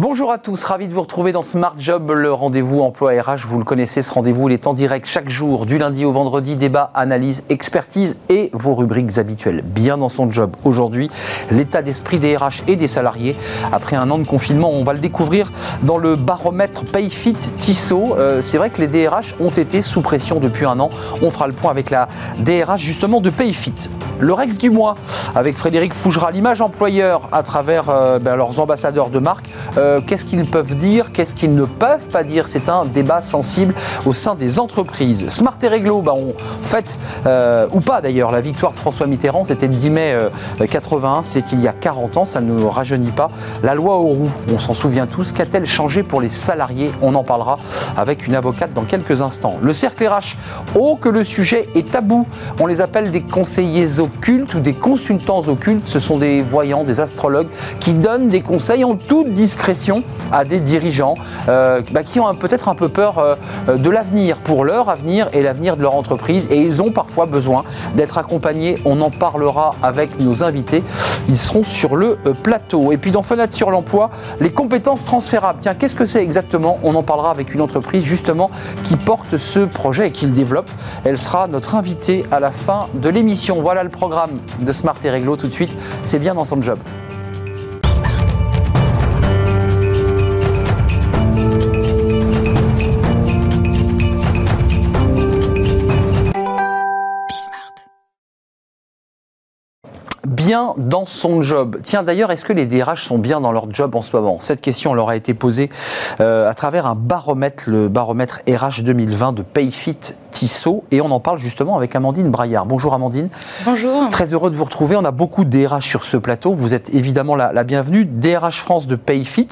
Bonjour à tous, ravi de vous retrouver dans Smart Job, le rendez-vous emploi RH. Vous le connaissez, ce rendez-vous, est en direct chaque jour, du lundi au vendredi, débat, analyse, expertise et vos rubriques habituelles. Bien dans son job aujourd'hui, l'état d'esprit des RH et des salariés. Après un an de confinement, on va le découvrir dans le baromètre PayFit Tissot. Euh, c'est vrai que les DRH ont été sous pression depuis un an. On fera le point avec la DRH justement de PayFit. Le Rex du mois avec Frédéric Fougera, l'image employeur à travers euh, ben, leurs ambassadeurs de marque. Euh, euh, qu'est-ce qu'ils peuvent dire, qu'est-ce qu'ils ne peuvent pas dire? C'est un débat sensible au sein des entreprises. Smart et Réglo, bah, on fête, euh, ou pas d'ailleurs, la victoire de François Mitterrand, c'était le 10 mai 81, euh, c'est il y a 40 ans, ça ne rajeunit pas. La loi Auroux, on s'en souvient tous, qu'a-t-elle changé pour les salariés? On en parlera avec une avocate dans quelques instants. Le cercle RH, oh que le sujet est tabou. On les appelle des conseillers occultes ou des consultants occultes. Ce sont des voyants, des astrologues qui donnent des conseils en toute discrétion à des dirigeants euh, bah, qui ont peut-être un peu peur euh, de l'avenir, pour leur avenir et l'avenir de leur entreprise. Et ils ont parfois besoin d'être accompagnés. On en parlera avec nos invités. Ils seront sur le euh, plateau. Et puis dans Fenêtre sur l'emploi, les compétences transférables. Tiens, qu'est-ce que c'est exactement? On en parlera avec une entreprise justement qui porte ce projet et qui le développe. Elle sera notre invitée à la fin de l'émission. Voilà le programme de Smart et Réglo tout de suite. C'est bien dans son job. Bien dans son job. Tiens, d'ailleurs, est-ce que les DRH sont bien dans leur job en ce moment? Cette question leur a été posée euh, à travers un baromètre, le baromètre RH 2020 de Payfit Tissot, et on en parle justement avec Amandine Braillard. Bonjour Amandine. Bonjour. Très heureux de vous retrouver. On a beaucoup de DRH sur ce plateau. Vous êtes évidemment la, bienvenue. DRH France de Payfit,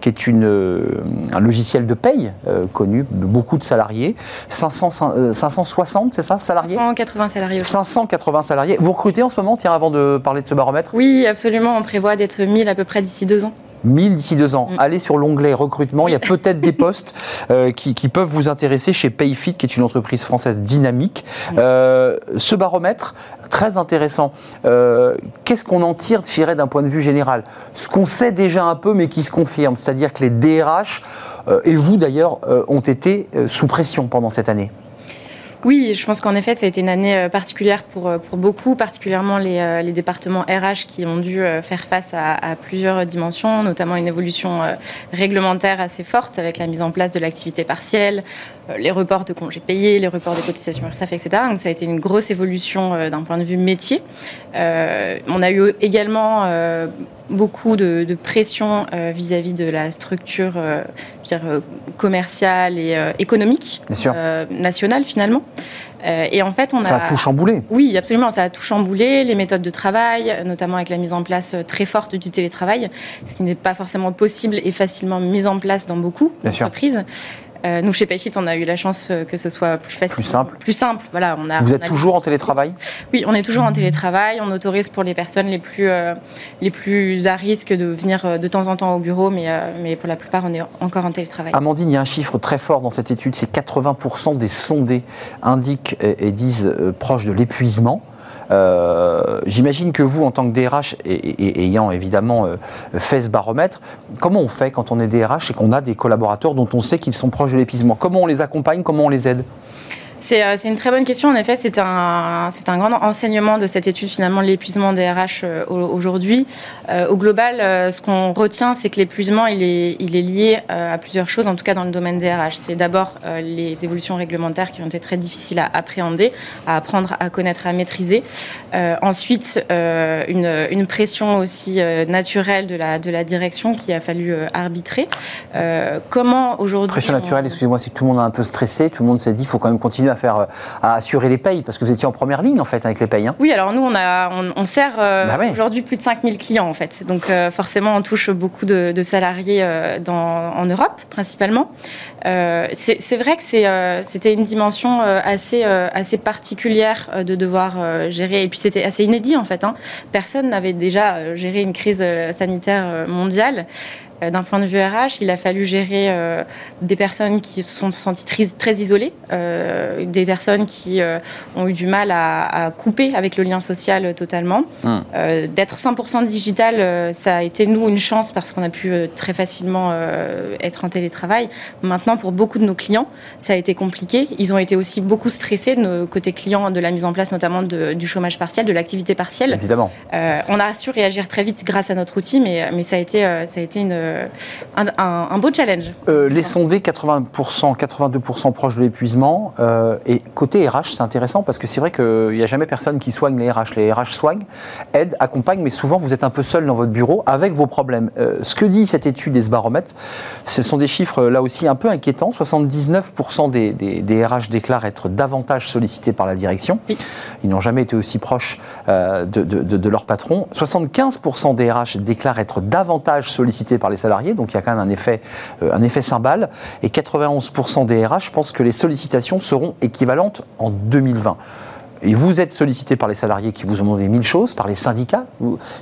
qui est une, euh, un logiciel de paye euh, connu de beaucoup de salariés. 500, 560, c'est ça, salariés 580 salariés. 580 salariés. Vous recrutez en ce moment, tiens, avant de parler de ce baromètre? Oui, absolument. On prévoit d'être 1000 à peu près d'ici deux ans. 1000 d'ici deux ans. Mm. Allez sur l'onglet recrutement. Il y a peut-être des postes euh, qui, peuvent vous intéresser chez Payfit, qui est une entreprise française dynamique. Mm. Euh, ce baromètre, très intéressant. Euh, qu'est-ce qu'on en tire, je d'un point de vue général? Ce qu'on sait déjà un peu, mais qui se confirme, c'est-à-dire que les DRH, et vous d'ailleurs, ont été sous pression pendant cette année. Oui, je pense qu'en effet, ça a été une année euh, particulière pour, euh, pour beaucoup, particulièrement les, euh, départements RH qui ont dû faire face à, plusieurs dimensions, notamment une évolution réglementaire assez forte avec la mise en place de l'activité partielle, les reports de congés payés, les reports des cotisations URSAF, etc. Donc ça a été une grosse évolution d'un point de vue métier. on a eu également beaucoup de, pression euh, vis-à-vis de la structure euh, euh, commerciale et économique nationale finalement. et en fait, on ça a, tout chamboulé. Oui, absolument, ça a tout chamboulé. Les méthodes de travail, notamment avec la mise en place très forte du télétravail, ce qui n'est pas forcément possible et facilement mis en place dans beaucoup d'entreprises. Euh, nous, chez Payfit, on a eu la chance euh, que ce soit plus facile. Plus simple. Plus simple, voilà. On a, Vous êtes toujours en télétravail? Oui, on est toujours en télétravail. On autorise pour les personnes les plus, euh, les plus à risque de venir de temps en temps au bureau, mais, mais pour la plupart, on est encore en télétravail. Amandine, il y a un chiffre très fort dans cette étude, c'est 80% des sondés indiquent et, disent proches de l'épuisement. Euh, j'imagine que vous, en tant que DRH, et, ayant évidemment euh, fait ce baromètre, comment on fait quand on est DRH et qu'on a des collaborateurs dont on sait qu'ils sont proches de l'épuisement? Comment on les accompagne? Comment on les aide? C'est une très bonne question. En effet, c'est un, un grand enseignement de cette étude, finalement, l'épuisement des RH euh, aujourd'hui. Euh, au global, ce qu'on retient, c'est que l'épuisement, il est, il est lié à plusieurs choses, en tout cas dans le domaine des RH. C'est d'abord les évolutions réglementaires qui ont été très difficiles à appréhender, à apprendre à connaître, à maîtriser. ensuite, une, une, pression aussi naturelle de la, de la direction qui a fallu arbitrer. comment aujourd'hui... Pression naturelle, excusez-moi, si tout le monde a un peu stressé, tout le monde s'est dit, il faut quand même continuer à faire, à assurer les payes Parce que vous étiez en première ligne en fait avec les payes. Hein. Oui, alors nous on a, on, sert euh, bah aujourd'hui plus de 5000 clients en fait. Donc euh, forcément on touche beaucoup de, salariés euh, dans, en Europe principalement. c'est vrai que c'était une dimension assez, assez particulière de devoir gérer et puis c'était assez inédit en fait. Hein. Personne n'avait déjà géré une crise sanitaire mondiale. D'un point de vue RH, il a fallu gérer des personnes qui se sont senties très, très isolées, des personnes qui ont eu du mal à, couper avec le lien social totalement. Hum. D'être 100% digital, ça a été nous une chance parce qu'on a pu très facilement être en télétravail. Maintenant, pour beaucoup de nos clients, ça a été compliqué. Ils ont été aussi beaucoup stressés de nos côtés clients de la mise en place notamment du chômage partiel, de l'activité partielle. Évidemment. Euh, on a su réagir très vite grâce à notre outil, mais, mais ça a été, euh, ça a été une, un, beau challenge. Euh, les sondés, 80%, 82% proches de l'épuisement. et côté RH, c'est intéressant parce que c'est vrai qu'il n'y a jamais personne qui soigne les RH. Les RH soignent, aident, accompagnent, mais souvent vous êtes un peu seul dans votre bureau avec vos problèmes. ce que dit cette étude et ce baromètre, ce sont des chiffres là aussi un peu inquiétants. 79% des, des, des, RH déclarent être davantage sollicités par la direction. Ils n'ont jamais été aussi proches de, de, de, leur patron. 75% des RH déclarent être davantage sollicités par les salariés, donc il y a quand même un effet, un effet cymbale. Et 91% des RH pensent que les sollicitations seront équivalentes en 2020. Et vous êtes sollicité par les salariés qui vous ont demandé mille choses, par les syndicats.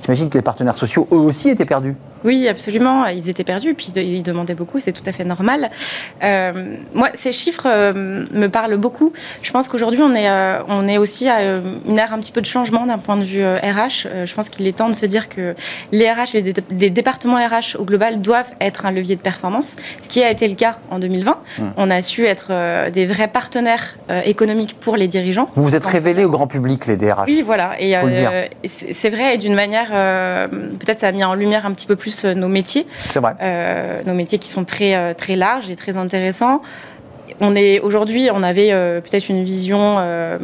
J'imagine que les partenaires sociaux, eux aussi, étaient perdus. Oui, absolument. Ils étaient perdus, puis ils demandaient beaucoup, c'est tout à fait normal. Euh, moi, ces chiffres euh, me parlent beaucoup. Je pense qu'aujourd'hui, on, est, euh, on est aussi à une ère un petit peu de changement d'un point de vue RH. je pense qu'il est temps de se dire que les RH et les départements RH au global doivent être un levier de performance, ce qui a été le cas en 2020. Mmh. On a su être des vrais partenaires économiques pour les dirigeants. Vous vous êtes révélé au grand public, les DRH. Oui, voilà. Et c'est vrai, et d'une manière, peut-être ça a mis en lumière un petit peu plus euh, nos métiers. C'est vrai. Euh, nos métiers qui sont très, euh, très larges et très intéressants on est aujourd'hui, on avait euh, peut-être une vision euh,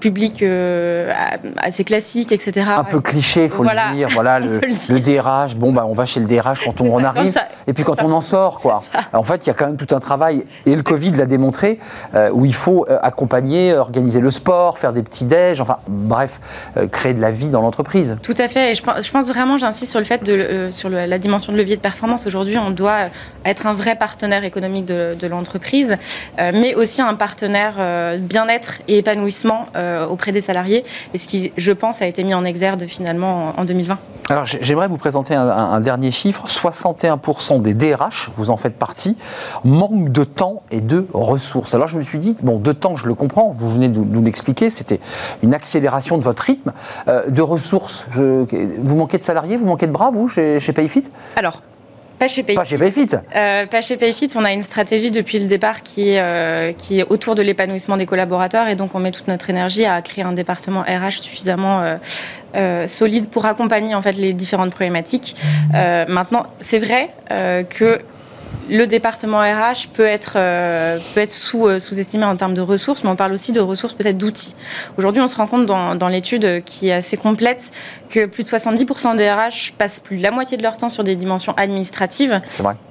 publique euh, assez classique, etc. Un peu cliché, il faut le dire. Voilà, le, DRH. Bon, bah, on va chez le DRH quand on en arrive, et puis quand on en sort, quoi. En fait, il y a quand même tout un travail, et le Covid l'a démontré, où il faut accompagner, organiser le sport, faire des petits déj, enfin, bref, créer de la vie dans l'entreprise. Tout à fait. Et je, pense vraiment, j'insiste sur le fait de, sur la dimension de levier de performance. Aujourd'hui, on doit être un vrai partenaire économique de, de l'entreprise. Euh, mais aussi un partenaire euh, bien-être et épanouissement euh, auprès des salariés, et ce qui, je pense, a été mis en exergue finalement en 2020. Alors j'aimerais vous présenter un, dernier chiffre. 61% des DRH, vous en faites partie, manquent de temps et de ressources. Alors je me suis dit, bon, de temps, je le comprends, vous venez de nous l'expliquer, c'était une accélération de votre rythme. de ressources, vous manquez de salariés, vous manquez de bras, vous, chez, chez Payfit? Alors, pas chez Payfit. Pas chez Payfit. Euh, pas chez Payfit. On a une stratégie depuis le départ qui est, euh, qui est autour de l'épanouissement des collaborateurs et donc on met toute notre énergie à créer un département RH suffisamment euh, solide pour accompagner en fait les différentes problématiques. maintenant, c'est vrai que le département RH peut être, euh, peut être sous, euh, sous-estimé en termes de ressources, mais on parle aussi de ressources peut-être d'outils. Aujourd'hui, on se rend compte dans, dans l'étude qui est assez complète que plus de 70% des RH passent plus de la moitié de leur temps sur des dimensions administratives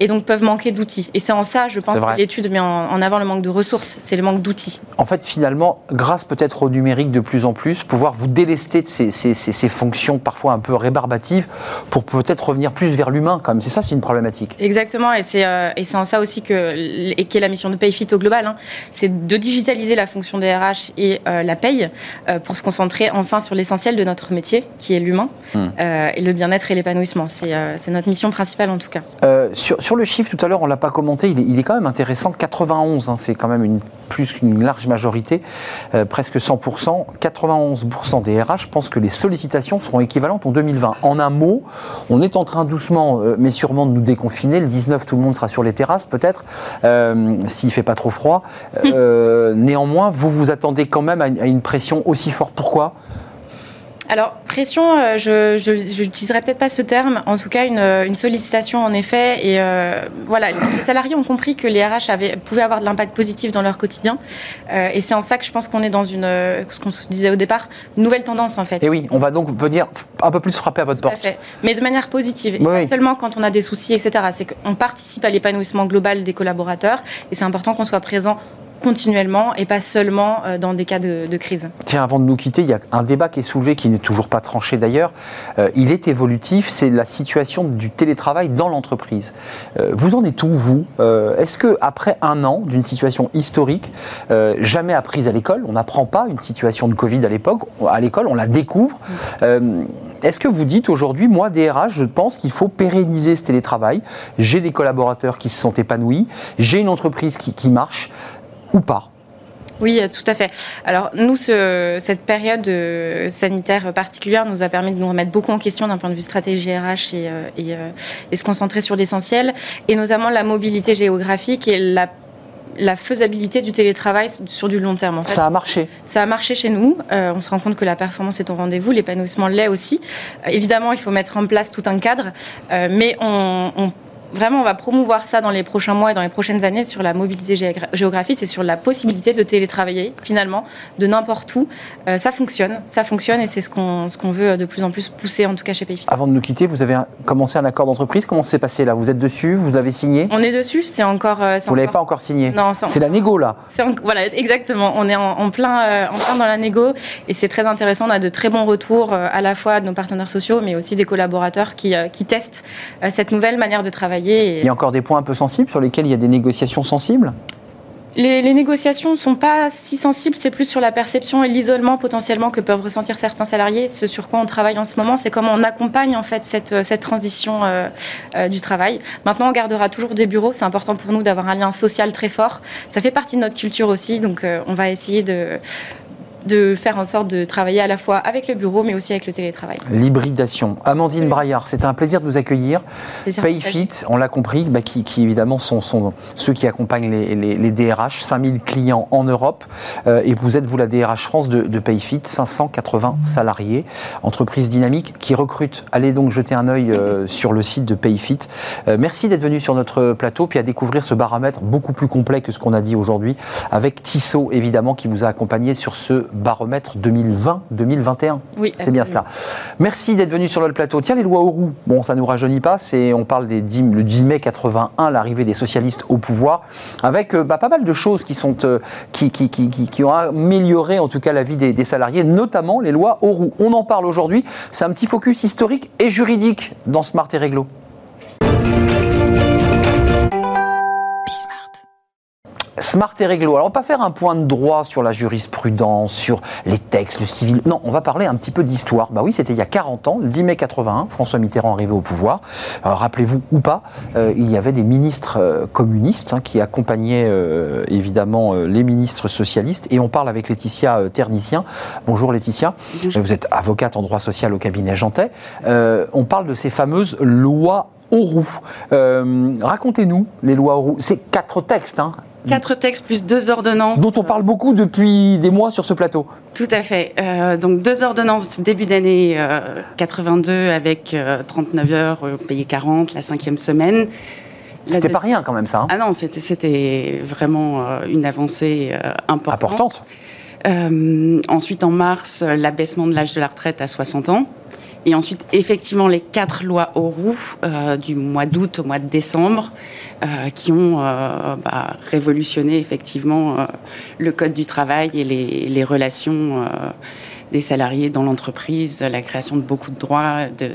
et donc peuvent manquer d'outils. Et c'est en ça, je pense, que l'étude met en, avant le manque de ressources, c'est le manque d'outils. En fait, finalement, grâce peut-être au numérique de plus en plus, pouvoir vous délester de ces, ces, ces, fonctions parfois un peu rébarbatives pour peut-être revenir plus vers l'humain, quand même. C'est ça, c'est une problématique. Exactement, et c'est euh, et c'est en ça aussi que et qu'est la mission de Payfit au global, hein, c'est de digitaliser la fonction des RH et euh, la paye euh, pour se concentrer enfin sur l'essentiel de notre métier, qui est l'humain, hmm. et le bien-être et l'épanouissement. C'est notre mission principale en tout cas. Sur, sur, le chiffre, tout à l'heure, on ne l'a pas commenté, il est, il est, quand même intéressant. 91, hein, c'est quand même une, plus qu'une large majorité, presque 100%. 91% des RH pensent que les sollicitations seront équivalentes en 2020. En un mot, on est en train doucement, mais sûrement de nous déconfiner. Le 19, tout le monde sera sur les terrasses peut-être, euh, s'il fait pas trop froid. Euh, néanmoins, vous vous attendez quand même à une pression aussi forte. Pourquoi? Alors, pression, euh, je n'utiliserai peut-être pas ce terme, en tout cas une, une sollicitation en effet. Et euh, voilà, les salariés ont compris que les RH avaient, pouvaient avoir de l'impact positif dans leur quotidien. Euh, et c'est en ça que je pense qu'on est dans une, ce qu'on se disait au départ, une nouvelle tendance en fait. Et oui, on va donc venir un peu plus frapper à votre porte. Fait. Mais de manière positive, et pas seulement quand on a des soucis, etc. C'est qu'on participe à l'épanouissement global des collaborateurs et c'est important qu'on soit présent continuellement et pas seulement euh, dans des cas de, crise. Tiens, avant de nous quitter, il y a un débat qui est soulevé, qui n'est toujours pas tranché d'ailleurs. Euh, il est évolutif, c'est la situation du télétravail dans l'entreprise. Euh, vous en êtes où, vous? Est-ce que après un an d'une situation historique, jamais apprise à l'école, on n'apprend pas une situation de Covid à l'époque, à l'école, on la découvre. Est-ce que vous dites aujourd'hui, moi, DRH, je pense qu'il faut pérenniser ce télétravail? J'ai des collaborateurs qui se sont épanouis, j'ai une entreprise qui, qui marche ou pas oui, tout à fait. Alors nous, ce, cette période euh, sanitaire particulière nous a permis de nous remettre beaucoup en question d'un point de vue stratégie RH et, euh, et, euh, et se concentrer sur l'essentiel, et notamment la mobilité géographique et la la faisabilité du télétravail sur du long terme. En fait. Ça a marché. Ça a marché chez nous. Euh, on se rend compte que la performance est au rendez-vous, l'épanouissement l'est aussi. Euh, évidemment, il faut mettre en place tout un cadre, euh, mais on, on vraiment, on va promouvoir ça dans les prochains mois et dans les prochaines années sur la mobilité géographique, c'est sur la possibilité de télétravailler finalement de n'importe où. Euh, ça fonctionne, ça fonctionne et c'est ce qu'on ce qu'on veut de plus en plus pousser, en tout cas chez Payfit. Avant de nous quitter, vous avez commencé un accord d'entreprise. Comment ça s'est passé là? Vous êtes dessus Vous l'avez signé? On est dessus. C'est encore. Euh, vous l'avez pas encore signé? Non. C'est la négo là. Voilà, exactement. On est en, plein, euh, en plein dans la négo et c'est très intéressant. On a de très bons retours à la fois de nos partenaires sociaux, mais aussi des collaborateurs qui, qui testent cette nouvelle manière de travailler il y a encore des points un peu sensibles sur lesquels il y a des négociations sensibles les, négociations ne sont pas si sensibles, c'est plus sur la perception et l'isolement potentiellement que peuvent ressentir certains salariés. Ce sur quoi on travaille en ce moment, c'est comment on accompagne en fait cette, cette transition euh, euh, du travail. Maintenant, on gardera toujours des bureaux. C'est important pour nous d'avoir un lien social très fort. Ça fait partie de notre culture aussi, donc euh, on va essayer de, de faire en sorte de travailler à la fois avec le bureau, mais aussi avec le télétravail. L'hybridation. Amandine Braillard, c'était un plaisir de vous accueillir. Payfit, on l'a compris, bah, qui, évidemment sont, ceux qui accompagnent les, DRH, 5000 clients en Europe. Euh, et vous êtes, vous, la DRH France de, de Payfit, 580 salariés, entreprise dynamique qui recrute. Allez donc jeter un œil euh, sur le site de Payfit. Euh, merci d'être venu sur notre plateau, puis à découvrir ce baromètre beaucoup plus complet que ce qu'on a dit aujourd'hui, avec Tissot, évidemment, qui vous a accompagné sur ce baromètre 2020-2021. Oui, c'est bien cela. Merci d'être venu sur le plateau. Tiens, les lois Auroux, bon, ça ne nous rajeunit pas, c'est, on parle des 10, le 10 mai 81, l'arrivée des socialistes au pouvoir, avec euh, bah, pas mal de choses qui, sont, euh, qui, qui, qui, qui, ont amélioré en tout cas la vie des, des salariés, notamment les lois Auroux. On en parle aujourd'hui, c'est un petit focus historique et juridique dans Smart et Réglo. Smart et réglo. Alors, on va pas faire un point de droit sur la jurisprudence, sur les textes, le civil. Non, on va parler un petit peu d'histoire. Bah oui, c'était il y a 40 ans, le 10 mai 81, François Mitterrand arrivé au pouvoir. Rappelez-vous ou pas, euh, il y avait des ministres euh, communistes hein, qui accompagnaient euh, évidemment les ministres socialistes. Et on parle avec Laetitia Ternicien. Bonjour Laetitia. Vous êtes avocate en droit social au cabinet Jantet. on parle de ces fameuses lois Auroux. Racontez-nous les lois Auroux. C'est quatre textes, hein, Quatre textes plus deux ordonnances. Dont on parle beaucoup depuis des mois sur ce plateau. Tout à fait. Euh, donc deux ordonnances début d'année 82 euh, avec 39 euh, heures payées 40, la cinquième semaine. C'était pas rien quand même ça. Hein. ah non, c'était vraiment une avancée importante. Importante. ensuite, en mars, l'abaissement de l'âge de la retraite à 60 ans. Et ensuite, effectivement, les quatre lois au roux du mois d'août au mois de décembre. Euh, qui ont euh, bah, révolutionné effectivement euh, le code du travail et les, relations des salariés dans l'entreprise, la création de beaucoup de droits, de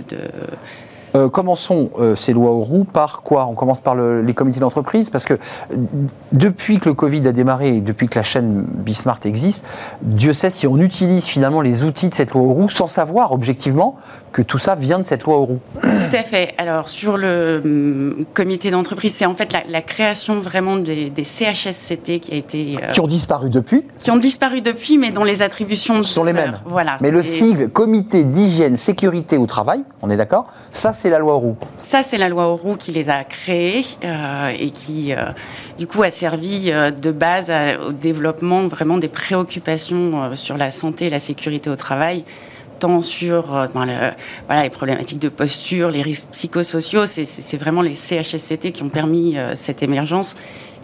euh, commençons euh, ces lois aux roues par quoi? On commence par les comités d'entreprise parce que depuis que le Covid a démarré et depuis que la chaîne Bismart existe, Dieu sait si on utilise finalement les outils de cette loi aux roues sans savoir objectivement que tout ça vient de cette loi aux roues. Tout à fait. Alors sur le hum, comité d'entreprise, c'est en fait la, création vraiment des, CHSCT qui a été... Euh, qui ont disparu depuis Qui ont disparu depuis, mais dont les attributions... sont les mêmes. Voilà. Mais le sigle Comité d'hygiène, sécurité au travail, on est d'accord Ça, c'est la loi Auroux. Ça, c'est la loi Auroux qui les a créés euh, et qui, euh, du coup, a servi euh, de base au développement vraiment des préoccupations sur la santé et la sécurité au travail tant sur les problématiques de posture, les risques psychosociaux. C'est vraiment les CHSCT qui ont permis cette émergence.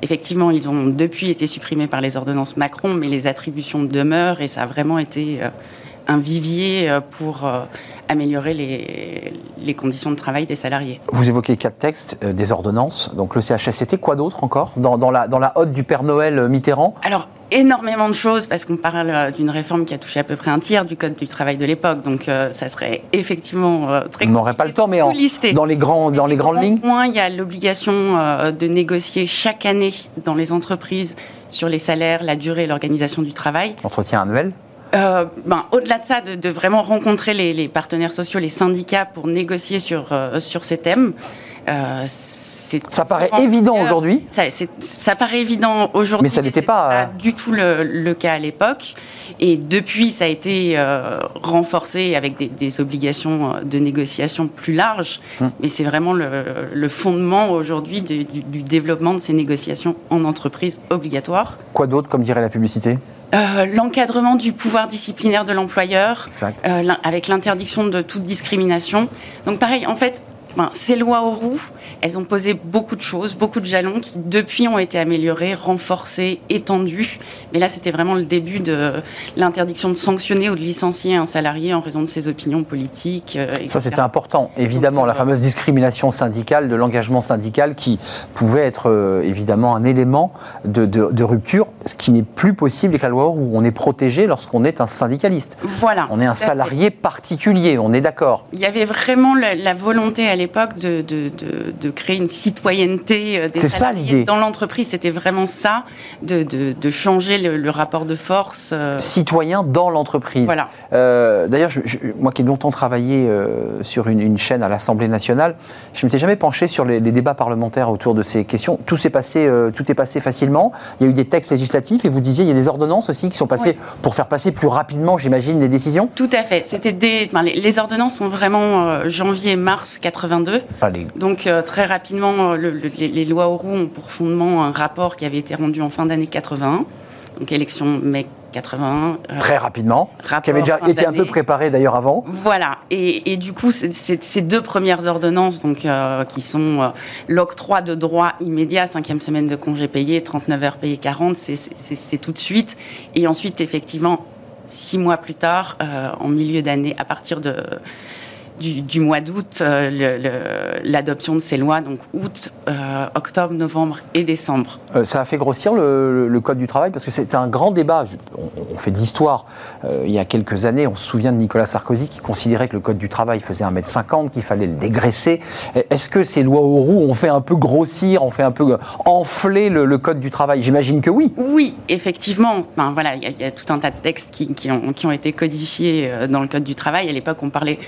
Effectivement, ils ont depuis été supprimés par les ordonnances Macron, mais les attributions demeurent et ça a vraiment été un vivier pour améliorer les, conditions de travail des salariés. Vous évoquez quatre textes, euh, des ordonnances, donc le CHSCT, quoi d'autre encore dans, la, dans la hotte du Père Noël euh, Mitterrand? Alors, énormément de choses parce qu'on parle euh, d'une réforme qui a touché à peu près un tiers du code du travail de l'époque. Donc ça serait effectivement très On n'aurait pas le temps, mais en, dans les grands dans les grandes lignes. Point, il y a l'obligation de négocier chaque année dans les entreprises sur les salaires, la durée et l'organisation du travail. Entretien annuel? Euh, ben, Au-delà de ça, de, vraiment rencontrer les, partenaires sociaux, les syndicats pour négocier sur, euh, sur ces thèmes. Euh, ça paraît évident aujourd'hui. Ça, ça, paraît évident aujourd'hui. Mais ça n'était pas, pas, du tout le, cas à l'époque. Et depuis, ça a été renforcé avec des, obligations de négociation plus larges. Hum. Mais c'est vraiment le, fondement aujourd'hui du, du développement de ces négociations en entreprise obligatoires. Quoi d'autre, comme dirait la publicité? Euh, l'encadrement du pouvoir disciplinaire de l'employeur, euh, avec l'interdiction de toute discrimination. Donc pareil, en fait, ben, ces lois aux roues, elles ont posé beaucoup de choses, beaucoup de jalons qui depuis ont été améliorés, renforcés, étendus. Mais là, c'était vraiment le début de l'interdiction de sanctionner ou de licencier un salarié en raison de ses opinions politiques. Euh, Ça, c'était important. Évidemment, la euh, fameuse discrimination syndicale, de l'engagement syndical qui pouvait être euh, évidemment un élément de, rupture, ce qui n'est plus possible avec la loi où on est protégé lorsqu'on est un syndicaliste. Voilà. On est un salarié particulier, on est d'accord. Il y avait vraiment la, la volonté à l'époque l'époque de, de, créer une citoyenneté euh, des salariés dans l'entreprise. C'était vraiment ça, de, changer le, rapport de force. Euh. Citoyen dans l'entreprise. Voilà. Euh, d'ailleurs, moi qui ai longtemps travaillé sur une, chaîne à l'Assemblée nationale, je ne m'étais jamais penché sur les, débats parlementaires autour de ces questions. Tout s'est passé, tout est passé facilement. Il y a eu des textes législatifs et vous disiez il y a des ordonnances aussi qui sont passées pour faire passer plus rapidement, j'imagine, les décisions. Tout à fait. C'était des, les, les, ordonnances sont vraiment janvier-mars 80 donc euh, très rapidement, euh, les, lois Auroux ont pour fondement un rapport qui avait été rendu en fin d'année 81, donc élection mai 81. Euh, très rapidement, qui avait déjà été un peu préparé d'ailleurs avant. Voilà, et, du coup, ces deux premières ordonnances, donc, qui sont l'octroi de droits immédiats, cinquième semaine de congé payé, 39 heures payées 40, c'est tout de suite. Et ensuite, effectivement, six mois plus tard, en milieu d'année, à partir de du, mois d'août euh, l'adoption de ces lois, donc août, euh, octobre, novembre et décembre. Euh, ça a fait grossir le, Code du travail parce que c'était un grand débat. On, fait de l'histoire. il y a quelques années, on se souvient de Nicolas Sarkozy qui considérait que le Code du travail faisait 1m50, qu'il fallait le dégraisser. Est-ce que ces lois aux roues ont fait un peu grossir, ont fait un peu enfler le, Code du travail? J'imagine que oui. Oui, effectivement. voilà, il y, a tout un tas de textes qui, ont, qui ont été codifiés dans le Code du travail. À l'époque, on parlait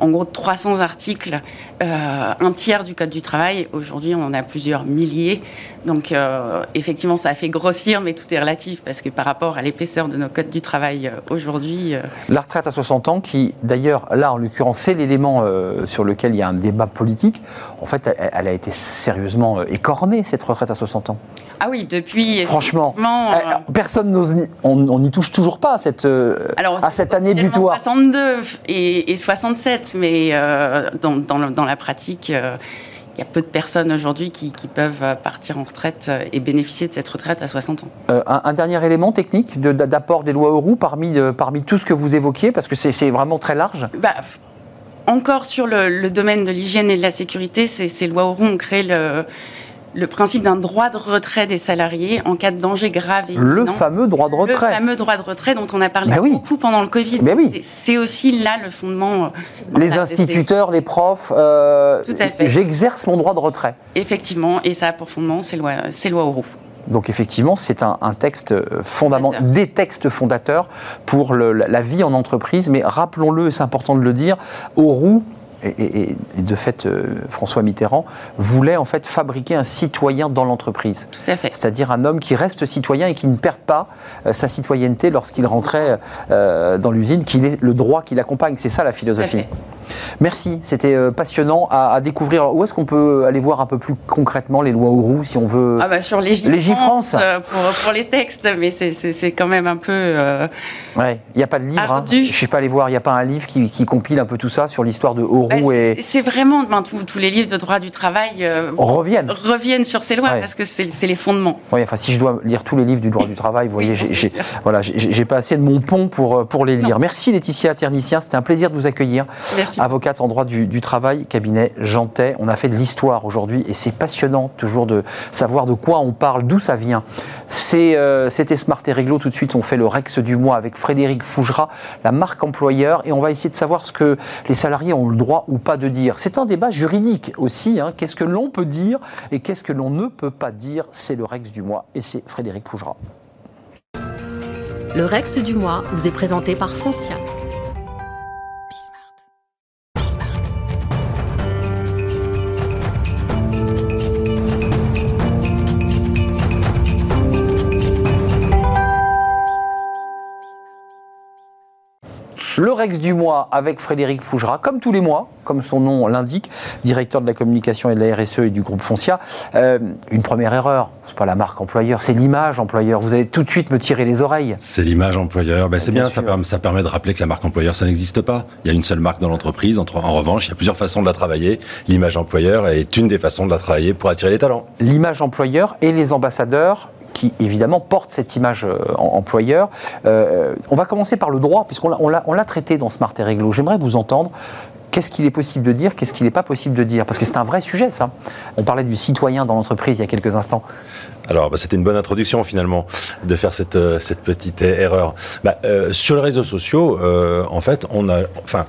en gros 300 articles, euh, un tiers du Code du travail. Aujourd'hui, on en a plusieurs milliers. Donc, euh, effectivement, ça a fait grossir, mais tout est relatif, parce que par rapport à l'épaisseur de nos codes du travail euh, aujourd'hui... La retraite à 60 ans, qui d'ailleurs, là, en l'occurrence, c'est l'élément sur lequel il y a un débat politique, en fait, elle, a été sérieusement écornée, cette retraite à 60 ans. Ah oui, depuis. Franchement, personne n'ose. On n'y touche toujours pas à cette, à cette année butoir. 62 et, et 67, mais dans, dans, dans, la pratique, euh, il y a peu de personnes aujourd'hui qui, peuvent partir en retraite euh, et bénéficier de cette retraite à 60 ans. Euh, un, dernier élément technique d'apport des lois Euro parmi, parmi tout ce que vous évoquiez, parce que c'est vraiment très large bah, Encore sur le, domaine de l'hygiène et de la sécurité, ces lois Euro ont créé le le principe d'un droit de retrait des salariés en cas de danger grave. Et le fameux droit de retrait. Le fameux droit de retrait dont on a parlé beaucoup pendant le Covid. Oui. C'est aussi là le fondement. Euh, les instituteurs, les profs. Euh. J'exerce mon droit de retrait. Effectivement, et ça a pour fondement ces lois, ces lois Auroux. Donc effectivement, c'est un, texte fondamental, des textes fondateurs pour la vie en entreprise. Mais rappelons-le, et c'est important de le dire, Auroux et, de fait, euh, François Mitterrand voulait en fait fabriquer un citoyen dans l'entreprise. Tout à fait. C'est-à-dire un homme qui reste citoyen et qui ne perd pas euh, sa citoyenneté lorsqu'il rentrait euh, dans l'usine, qu'il ait le droit qui l'accompagne. C'est ça la philosophie. Merci, c'était passionnant à, découvrir. Où est-ce qu'on peut aller voir un peu plus concrètement les lois Auroux si on veut? Ah bah Sur les France, pour, les textes, mais c'est quand même un peu. ouais, il n'y a pas de livre. Hein. Je ne suis pas allé voir, il n'y a pas un livre qui, qui, compile un peu tout ça sur l'histoire de Auroux bah, c'est vraiment, ben, tous les livres de droit du travail euh, reviennent. reviennent sur ces lois parce que c'est les fondements. Oui, enfin, si je dois lire tous les livres du droit du travail, vous voyez, j'ai voilà, pas assez de mon pont pour, euh, pour les lire. Merci Laetitia Ternicien, c'était un plaisir de vous accueillir. Merci. Avocate en droit du, travail, cabinet Jantet. On a fait de l'histoire aujourd'hui et c'est passionnant toujours de savoir de quoi on parle, d'où ça vient. Euh, c'était Smart et Réglo. Tout de suite, on fait le Rex du mois avec Frédéric Fougera, la marque employeur, et on va essayer de savoir ce que les salariés ont le droit ou pas de dire. C'est un débat juridique aussi. Hein. Qu'est-ce que l'on peut dire et qu'est-ce que l'on ne peut pas dire? C'est le Rex du mois et c'est Frédéric Fougera. Le Rex du mois vous est présenté par Foncia. Le Rex du mois avec Frédéric Fougera, comme tous les mois, comme son nom l'indique, directeur de la communication et de la RSE et du groupe Foncia. Euh, une première erreur, c'est pas la marque employeur, c'est l'image employeur. Vous allez tout de suite me tirer les oreilles. C'est l'image employeur. Ben, c'est bien, ça permet, ça permet, de rappeler que la marque employeur, ça n'existe pas. Il y a une seule marque dans l'entreprise. En, en, revanche, il y a plusieurs façons de la travailler. L'image employeur est une des façons de la travailler pour attirer les talents. L'image employeur et les ambassadeurs qui évidemment porte cette image euh, employeur. Euh, on va commencer par le droit, puisqu'on l'a traité dans Smart et Réglo. J'aimerais vous entendre. Qu'est-ce qu'il est possible de dire Qu'est-ce qu'il n'est pas possible de dire? Parce que c'est un vrai sujet, ça. On parlait du citoyen dans l'entreprise il y a quelques instants. Alors, bah, c'était une bonne introduction finalement de faire cette, euh, cette petite erreur. Bah, sur les réseaux sociaux, en fait, on a, enfin,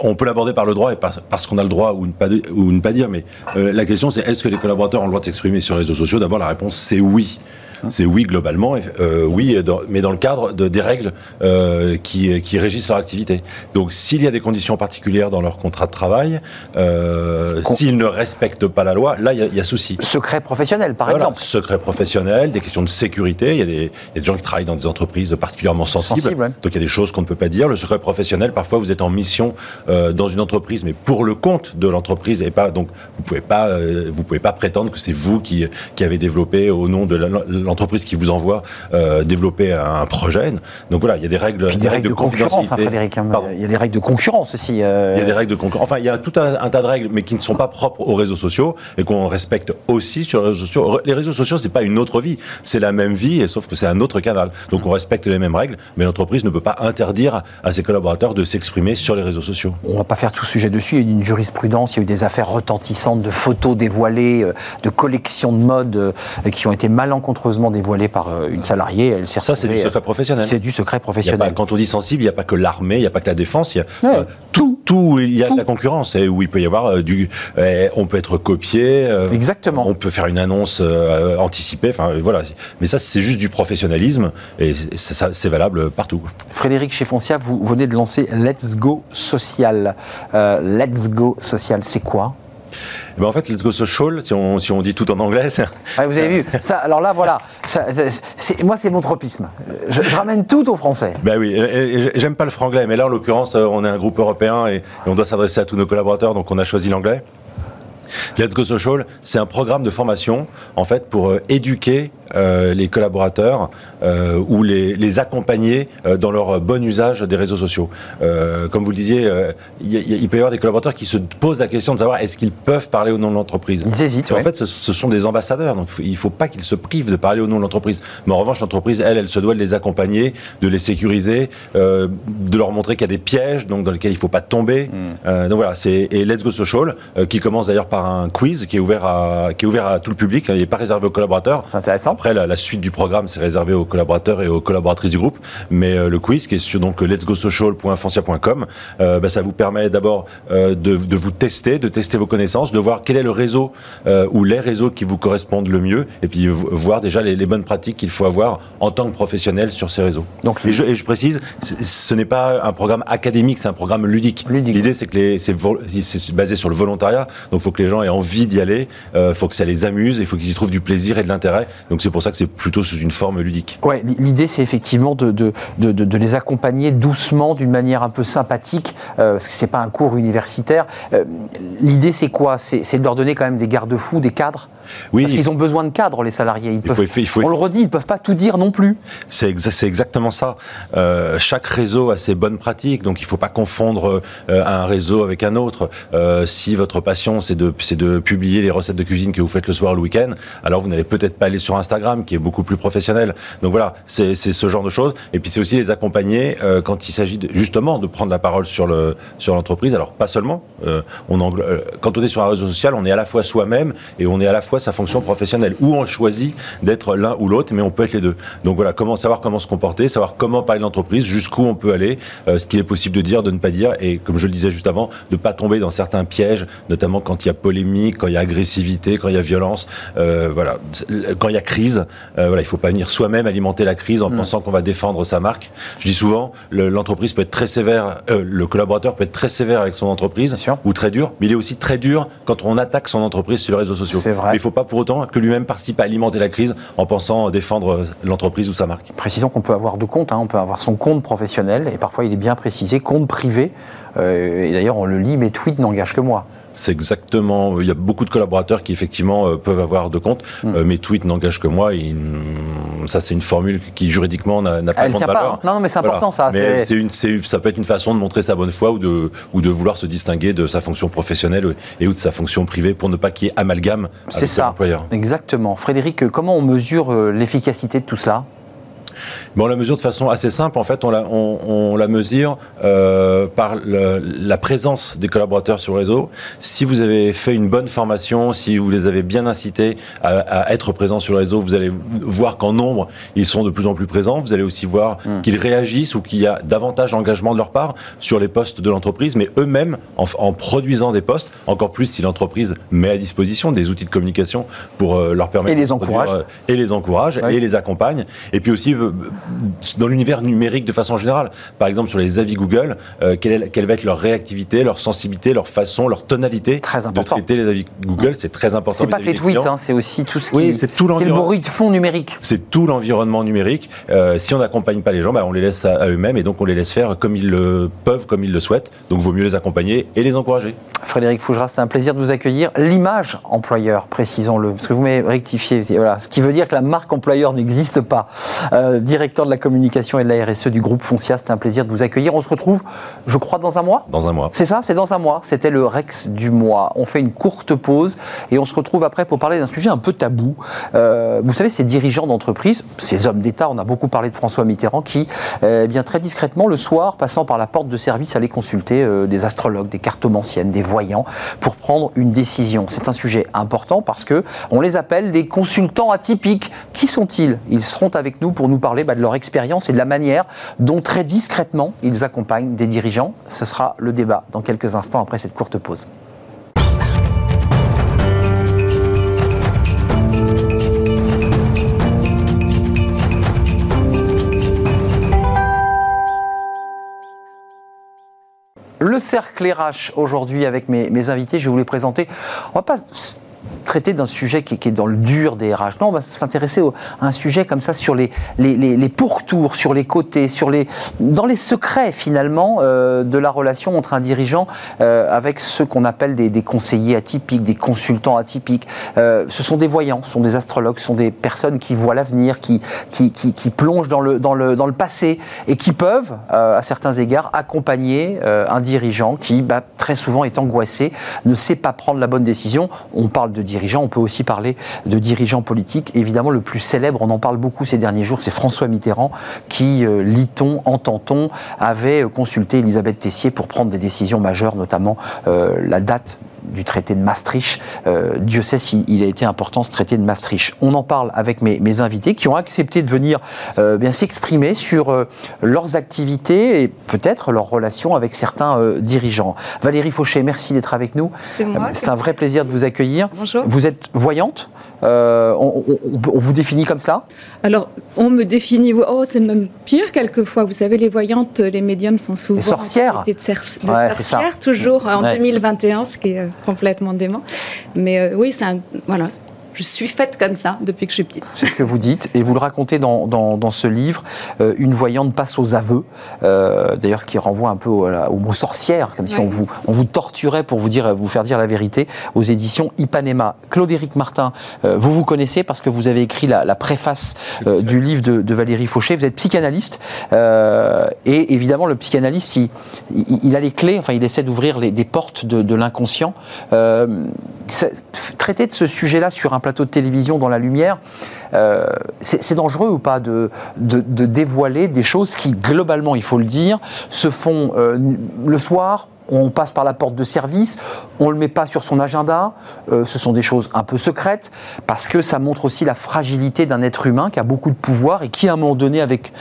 on peut l'aborder par le droit et parce qu'on a le droit ou ne pas, dire, mais la question c'est est-ce que les collaborateurs ont le droit de s'exprimer sur les réseaux sociaux? D'abord, la réponse c'est oui. Hein c'est oui globalement, euh, oui, mais dans le cadre de, des règles euh, qui, qui, régissent leur activité. Donc s'il y a des conditions particulières dans leur contrat de travail, euh, s'ils ne respectent pas la loi, là il y, y, a souci. Secret professionnel, par exemple. Secret professionnel, des questions de sécurité. Il y, a des, il y, a des, gens qui travaillent dans des entreprises particulièrement sensibles. Donc il y a des choses qu'on ne peut pas dire. Le secret professionnel, parfois vous êtes en mission euh, dans une entreprise, mais pour le compte de l'entreprise et pas donc vous pouvez pas euh, vous pouvez pas prétendre que c'est vous qui qui avez développé au nom de l'entreprise qui vous envoie euh, développer un projet. Donc voilà, il y a des règles, des, règles, de, concurrence, hein, Frédéric. Hein. Il y a des règles de concurrence aussi. Euh. Il y a des règles de concurrence. Enfin, il y a tout un, tas de règles, mais qui ne sont pas propres aux réseaux sociaux et qu'on respecte aussi sur les réseaux sociaux. Les réseaux sociaux, c'est pas une autre vie, c'est la même vie, et sauf que c'est un autre canal. Donc on respecte les mêmes règles, mais l'entreprise ne peut pas interdire à ses collaborateurs de s'exprimer sur les réseaux sociaux. On va pas faire tout sujet dessus. Il y a eu une jurisprudence, il y a eu des affaires retentissantes de photos dévoilées, euh, de collections de mode qui ont été malencontreusement dévoilées par une salariée. Elle Ça, c'est du secret professionnel. C'est du secret professionnel. quand on dit sensible, il n'y a pas que l'armée, il n'y a pas que la défense, il y a euh, tout, tout, il y a de la concurrence et où il peut y avoir euh, du, eh, on peut être copié. Euh, Exactement. On peut faire une annonce anticipée. Enfin voilà. Mais ça, c'est juste du professionnalisme et c'est valable partout. Frédéric chez Foncia, vous venez de lancer Let's Go Social. Let's Go Social, c'est quoi? Eh ben en fait, Let's Go Social, si on, si on dit tout en anglais, c'est... vous avez vu, ça, alors là, voilà, ça, c'est, moi, c'est mon tropisme. Je, ramène tout au français. Ben oui, j'aime pas le franglais, mais là, en l'occurrence, on est un groupe européen et, et on doit s'adresser à tous nos collaborateurs, donc on a choisi l'anglais. Let's Go Social, c'est un programme de formation en fait pour euh, éduquer euh, les collaborateurs euh, ou les, les accompagner dans leur bon usage des réseaux sociaux. comme vous le disiez, il, peut y avoir des collaborateurs qui se posent la question de savoir est-ce qu'ils peuvent parler au nom de l'entreprise. Ils hésitent. En fait, ce, sont des ambassadeurs, donc il ne faut pas qu'ils se privent de parler au nom de l'entreprise. Mais en revanche, l'entreprise, elle, elle se doit de les accompagner, de les sécuriser, de leur montrer qu'il y a des pièges donc dans lesquels il ne faut pas tomber. Hmm. donc voilà, c'est et Let's Go Social qui commence d'ailleurs par un quiz qui est ouvert à, qui est ouvert à tout le public. Il n'est pas réservé aux collaborateurs. C'est intéressant. Après, la, suite du programme, c'est réservé aux collaborateurs et aux collaboratrices du groupe. Mais euh, le quiz, qui est sur donc letsgosocial.foncia.com, euh, bah, ça vous permet d'abord euh, de, de, vous tester, de tester vos connaissances, de voir quel est le réseau ou les réseaux qui vous correspondent le mieux, et puis voir déjà les, bonnes pratiques qu'il faut avoir en tant que professionnel sur ces réseaux. Donc, et, je, et je précise, ce n'est pas un programme académique, c'est un programme ludique. L'idée, c'est que c'est basé sur le volontariat, donc il faut que les gens aient envie d'y aller, il faut que ça les amuse, il faut qu'ils y trouvent du plaisir et de l'intérêt. Donc c'est pour ça que c'est plutôt sous une forme ludique. L'idée c'est effectivement de, de, de, de, les accompagner doucement, d'une manière un peu sympathique, euh, parce que c'est pas un cours universitaire. Euh, l'idée c'est quoi? C'est de leur donner quand même des garde-fous, des cadres oui, Parce qu'ils ont besoin de cadres, les salariés. Ils peuvent, on le redit, ils ne peuvent pas tout dire non plus. C'est exactement ça. Euh, chaque réseau a ses bonnes pratiques, donc il ne faut pas confondre euh, un réseau avec un autre. Euh, si votre passion, c'est de, de publier les recettes de cuisine que vous faites le soir ou le week-end, alors vous n'allez peut-être pas aller sur Instagram, qui est beaucoup plus professionnel. Donc voilà, c'est ce genre de choses. Et puis c'est aussi les accompagner quand il s'agit justement de prendre la parole sur l'entreprise. Sur alors pas seulement, on quand on est sur un réseau social, on est à la fois soi-même et on est à la fois fois sa fonction professionnelle. Ou on choisit d'être l'un ou l'autre, mais on peut être les deux. Donc voilà, comment savoir comment se comporter, savoir comment parler de l'entreprise, jusqu'où on peut aller, euh, ce qu'il est possible de dire, de ne pas dire, et comme je le disais juste avant, de ne pas tomber dans certains pièges, notamment quand il y a polémique, quand il y a agressivité, quand il y a violence, euh, voilà, quand il y a crise. Euh, voilà, il ne faut pas venir soi-même alimenter la crise en mm. pensant qu'on va défendre sa marque. Je dis souvent, l'entreprise peut être très sévère, le collaborateur peut être très sévère avec son entreprise ou très dur, mais il est aussi très dur quand on attaque son entreprise sur les réseaux sociaux. Vrai. Mais il ne faut pas pour autant que lui-même participe à alimenter la crise en pensant défendre l'entreprise ou sa marque. Précisons qu'on peut avoir deux comptes, hein. on peut avoir son compte professionnel et parfois il est bien précisé, compte privé. Euh, et d'ailleurs on le lit, mes tweets n'engagent que moi. C'est exactement. Il y a beaucoup de collaborateurs qui effectivement euh, peuvent avoir deux comptes. Mm. Euh, mes tweets n'engagent que moi. ça, c'est une formule qui juridiquement n'a pas de valeur. Pas, non, mais c'est important ça. Mais une, ça peut être une façon de montrer sa bonne foi ou de, ou de vouloir se distinguer de sa fonction professionnelle et ou de sa fonction privée pour ne pas qu'il y ait amalgame avec l'employeur. Exactement. Frédéric, comment on mesure l'efficacité de tout cela? On la mesure de façon assez simple. En fait, on la, on, la mesure euh, par la présence des collaborateurs sur le réseau. Si vous avez fait une bonne formation, si vous les avez bien incités à, être présents sur le réseau, vous allez voir qu'en nombre, ils sont de plus en plus présents. Vous allez aussi voir hmm. qu'ils réagissent ou qu'il y a davantage d'engagement de leur part sur les postes de l'entreprise, mais eux-mêmes, en, produisant des postes, encore plus si l'entreprise met à disposition des outils de communication pour euh, leur permettre... Et les encourage. Euh, et les encourage, et les accompagne. Et puis aussi dans l'univers numérique de façon générale. Par exemple, sur les avis Google, euh, quelle, quelle, va être leur réactivité, leur sensibilité, leur façon, leur tonalité très important. de traiter les avis Google. C'est très important. C'est pas que les tweets, hein, c'est aussi tout ce qui. Oui, c'est tout C'est le bruit de fond numérique. C'est tout l'environnement numérique. Euh, si on n'accompagne pas les gens, bah, on les laisse à, à eux-mêmes et donc on les laisse faire comme ils le peuvent, comme ils le souhaitent. Donc, il vaut mieux les accompagner et les encourager. Frédéric Fougera, c'est un plaisir de vous accueillir. L'image employeur, précisons-le, parce que vous m'avez rectifié. Voilà, ce qui veut dire que la marque employeur n'existe pas. Euh, directeur de la communication et de la RSE du groupe Foncia, c'est un plaisir de vous accueillir. On se retrouve, je crois, dans un mois? Dans un mois. C'est ça, c'est dans un mois. C'était le Rex du mois. On fait une courte pause et on se retrouve après pour parler d'un sujet un peu tabou. Euh, vous savez, ces dirigeants d'entreprise, ces hommes d'État, on a beaucoup parlé de François Mitterrand, qui, euh, bien très discrètement, le soir, passant par la porte de service, allait consulter des astrologues, des cartomanciennes, des voyants pour prendre une décision. C'est un sujet important parce que on les appelle des consultants atypiques. Qui sont-ils? Ils seront avec nous pour nous parler bah, de leur expérience et de la manière dont très discrètement ils accompagnent des dirigeants. Ce sera le débat dans quelques instants après cette courte pause. Le cercle RH aujourd'hui avec mes, mes, invités, je vais vous les présenter. On va pas traiter d'un sujet qui, est dans le dur des RH. Non, on va s'intéresser à un sujet comme ça sur les, les, pourtours, sur les côtés, sur les, dans les secrets finalement euh, de la relation entre un dirigeant euh, avec ceux qu'on appelle des, conseillers atypiques, des consultants atypiques. Euh, ce sont des voyants, ce sont des astrologues, ce sont des personnes qui voient l'avenir, qui, qui, plongent dans le, dans, le, dans le passé et qui peuvent, à certains égards, accompagner un dirigeant qui, bah, très souvent, est angoissé, ne sait pas prendre la bonne décision. On parle de on peut aussi parler de dirigeants politiques. Évidemment, le plus célèbre, on en parle beaucoup ces derniers jours, c'est François Mitterrand qui, euh, lit-on, entend-on, avait consulté Elisabeth Tessier pour prendre des décisions majeures, notamment euh, la date du traité de Maastricht. Euh, Dieu sait s'il a été important ce traité de Maastricht. On en parle avec mes, invités qui ont accepté de venir euh, bien s'exprimer sur euh, leurs activités et peut-être leurs relations avec certains dirigeants. Valérie Fauché, merci d'être avec nous. C'est un vrai plaisir de vous accueillir. Bonjour. Vous êtes voyante. On, vous définit comme cela? Alors, on me définit. Oh, c'est même pire quelquefois. Vous savez, les voyantes, les médiums sont souvent. Les sorcières. De, sorcières, toujours en 2021, ce qui est complètement dément. Mais euh, oui, c'est un. Voilà, je suis faite comme ça depuis que je suis petite. C'est ce que vous dites, et vous le racontez dans, dans, ce livre. Euh, une voyante passe aux aveux, euh, d'ailleurs, ce qui renvoie un peu au, mot sorcière, comme si on vous, on vous torturait pour vous, dire, vous faire dire la vérité, aux éditions Ipanema. Claude-Éric Martin, euh, vous vous connaissez parce que vous avez écrit la, préface du livre de, Valérie Fauché. Vous êtes psychanalyste, et évidemment, le psychanalyste, il, il, a les clés, enfin, il essaie d'ouvrir des portes de, de l'inconscient. traiter de ce sujet-là sur un plateau de télévision dans la lumière. Euh, c'est dangereux ou pas de, dévoiler des choses qui, globalement, il faut le dire, se font euh, le soir, on passe par la porte de service, on ne le met pas sur son agenda, euh, ce sont des choses un peu secrètes, parce que ça montre aussi la fragilité d'un être humain qui a beaucoup de pouvoir et qui, à un moment donné, avec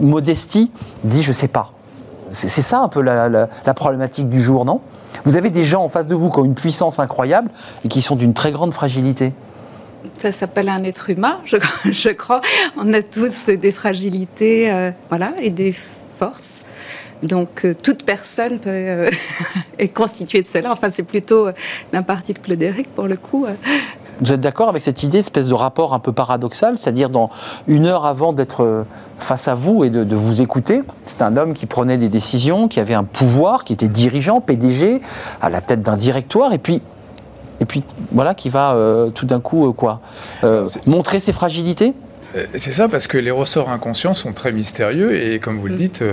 modestie, dit je sais pas. C'est ça un peu la problématique du jour, non? Vous avez des gens en face de vous qui ont une puissance incroyable et qui sont d'une très grande fragilité ça s'appelle un être humain, je, crois. On a tous des fragilités euh, voilà, et des forces. Donc euh, toute personne peut, euh, est constituée de cela. Enfin, c'est plutôt d'un parti de Claude Éric pour le coup. Vous êtes d'accord avec cette idée, espèce de rapport un peu paradoxal, c'est-à-dire dans une heure avant d'être face à vous et de, de vous écouter, c'est un homme qui prenait des décisions, qui avait un pouvoir, qui était dirigeant, PDG, à la tête d'un directoire, et puis et puis voilà qui va euh, tout d'un coup euh, quoi euh, montrer ses fragilités c'est ça, parce que les ressorts inconscients sont très mystérieux et, comme vous le mm. dites,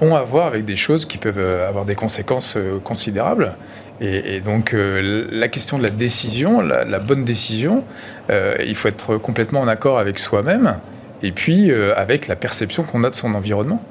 ont à voir avec des choses qui peuvent avoir des conséquences considérables. Et, donc, la question de la décision, la, la bonne décision, il faut être complètement en accord avec soi-même et puis avec la perception qu'on a de son environnement.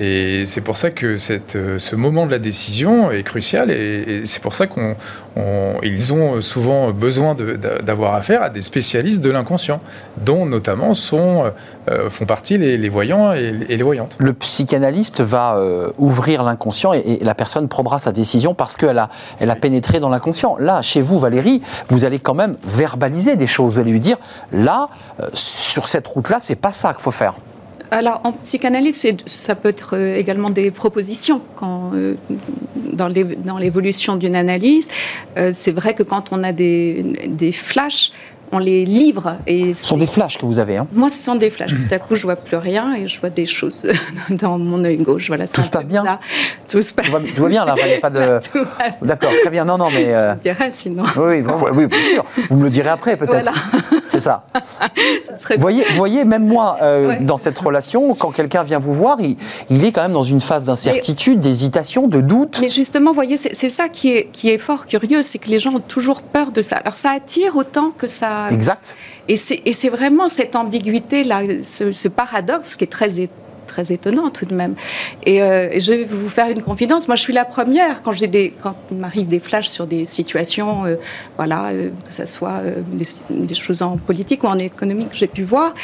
Et c'est pour ça que cette, euh, ce moment de la décision est crucial et, c'est pour ça qu'ils ont souvent besoin d'avoir affaire à des spécialistes de l'inconscient, dont notamment sont, euh, font partie les, voyants et, les voyantes. Le psychanalyste va euh, ouvrir l'inconscient et, la personne prendra sa décision parce qu'elle a, elle a pénétré dans l'inconscient. Là, chez vous, Valérie, vous allez quand même verbaliser des choses. Vous allez lui dire, là, sur cette route-là, c'est pas ça qu'il faut faire. Alors, en psychanalyse, ça peut être euh, également des propositions. Quand, euh, dans l'évolution d'une analyse, euh, c'est vrai que quand on a des, des flashs, on les livre. Et ce sont des flashs que vous avez. Hein Moi, ce sont des flashs. Tout à coup, je vois plus rien et je vois des choses dans mon œil gauche. Voilà, tout se passe bien Tout se passe tout va, bien là. Il a pas de. D'accord, très bien. Non, non, mais. Euh... Je dirais sinon. Oui, oui, bien sûr. Vous me le direz après, peut-être. C'est ça. voyez, voyez, même moi, euh, dans cette relation, quand quelqu'un vient vous voir, il, il, est quand même dans une phase d'incertitude, d'hésitation, de doute. Mais justement, voyez, c'est ça qui est, qui est fort curieux, c'est que les gens ont toujours peur de ça. Alors, ça attire autant que ça Exact. Et c'est vraiment cette ambiguïté-là, ce, paradoxe qui est très très étonnant tout de même. Euh, et je vais vous faire une confidence. Moi, je suis la première quand j'ai des, quand il m'arrive des flashs sur des situations, euh, voilà, euh, que ce soit des, choses en politique ou en économie que j'ai pu voir,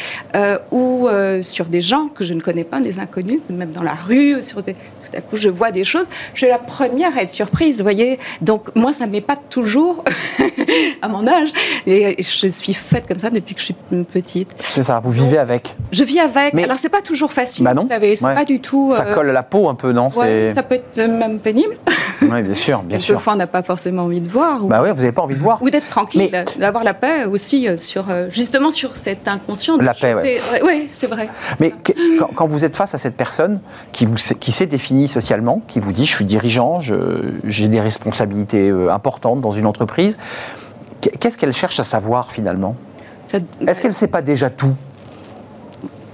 ou sur des gens que je ne connais pas, des inconnus, même dans la rue, sur des, tout à coup je vois des choses. Je suis la première à être surprise, vous voyez. Donc moi, ça ne m'est pas toujours à mon âge, et je suis faite comme ça depuis que je suis petite. C'est ça. Vous vivez avec. Je vis avec. Mais... Alors c'est pas toujours facile. Bah vous savez, c'est pas du tout. Ça euh, colle à la peau un peu, non? ouais, Ça peut être même pénible. oui, bien sûr, bien sûr. Quelquefois, on n'a pas forcément envie de voir. Ou... Bah oui, vous n'avez pas envie de voir. Ou d'être tranquille, d'avoir la paix aussi euh, sur, euh, justement sur cet inconscient. La paix, oui. Oui, c'est vrai. Mais quand, vous êtes face à cette personne qui, vous, qui s'est définie socialement, qui vous dit je suis dirigeant, j'ai des responsabilités importantes dans une entreprise, qu'est-ce qu'elle cherche à savoir finalement? Est-ce qu'elle ne sait pas déjà tout?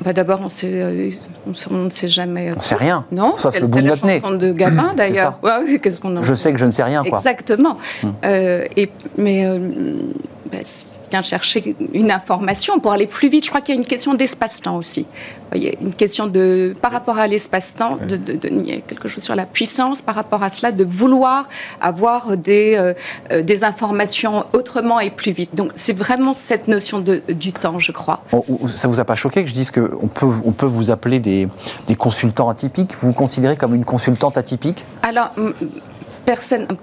Bah D'abord, on, sait, on, ne sait jamais. On ne sait rien. Non, sauf le bout de notre nez. de Gabin, d'ailleurs. Ouais, qu'est-ce qu'on Je sais que je ne sais rien. Quoi. Exactement. Hum. Euh, et, mais euh, bah, vient chercher une information pour aller plus vite. Je crois qu'il y a une question d'espace-temps aussi. Il y a une question de, par rapport à l'espace-temps, de, de, quelque chose sur la puissance, par rapport à cela, de vouloir avoir des, euh, euh, des informations autrement et plus vite. Donc c'est vraiment cette notion de, du temps, je crois. Ça vous a pas choqué que je dise qu'on peut, on peut vous appeler des, des consultants atypiques? Vous vous considérez comme une consultante atypique? Alors,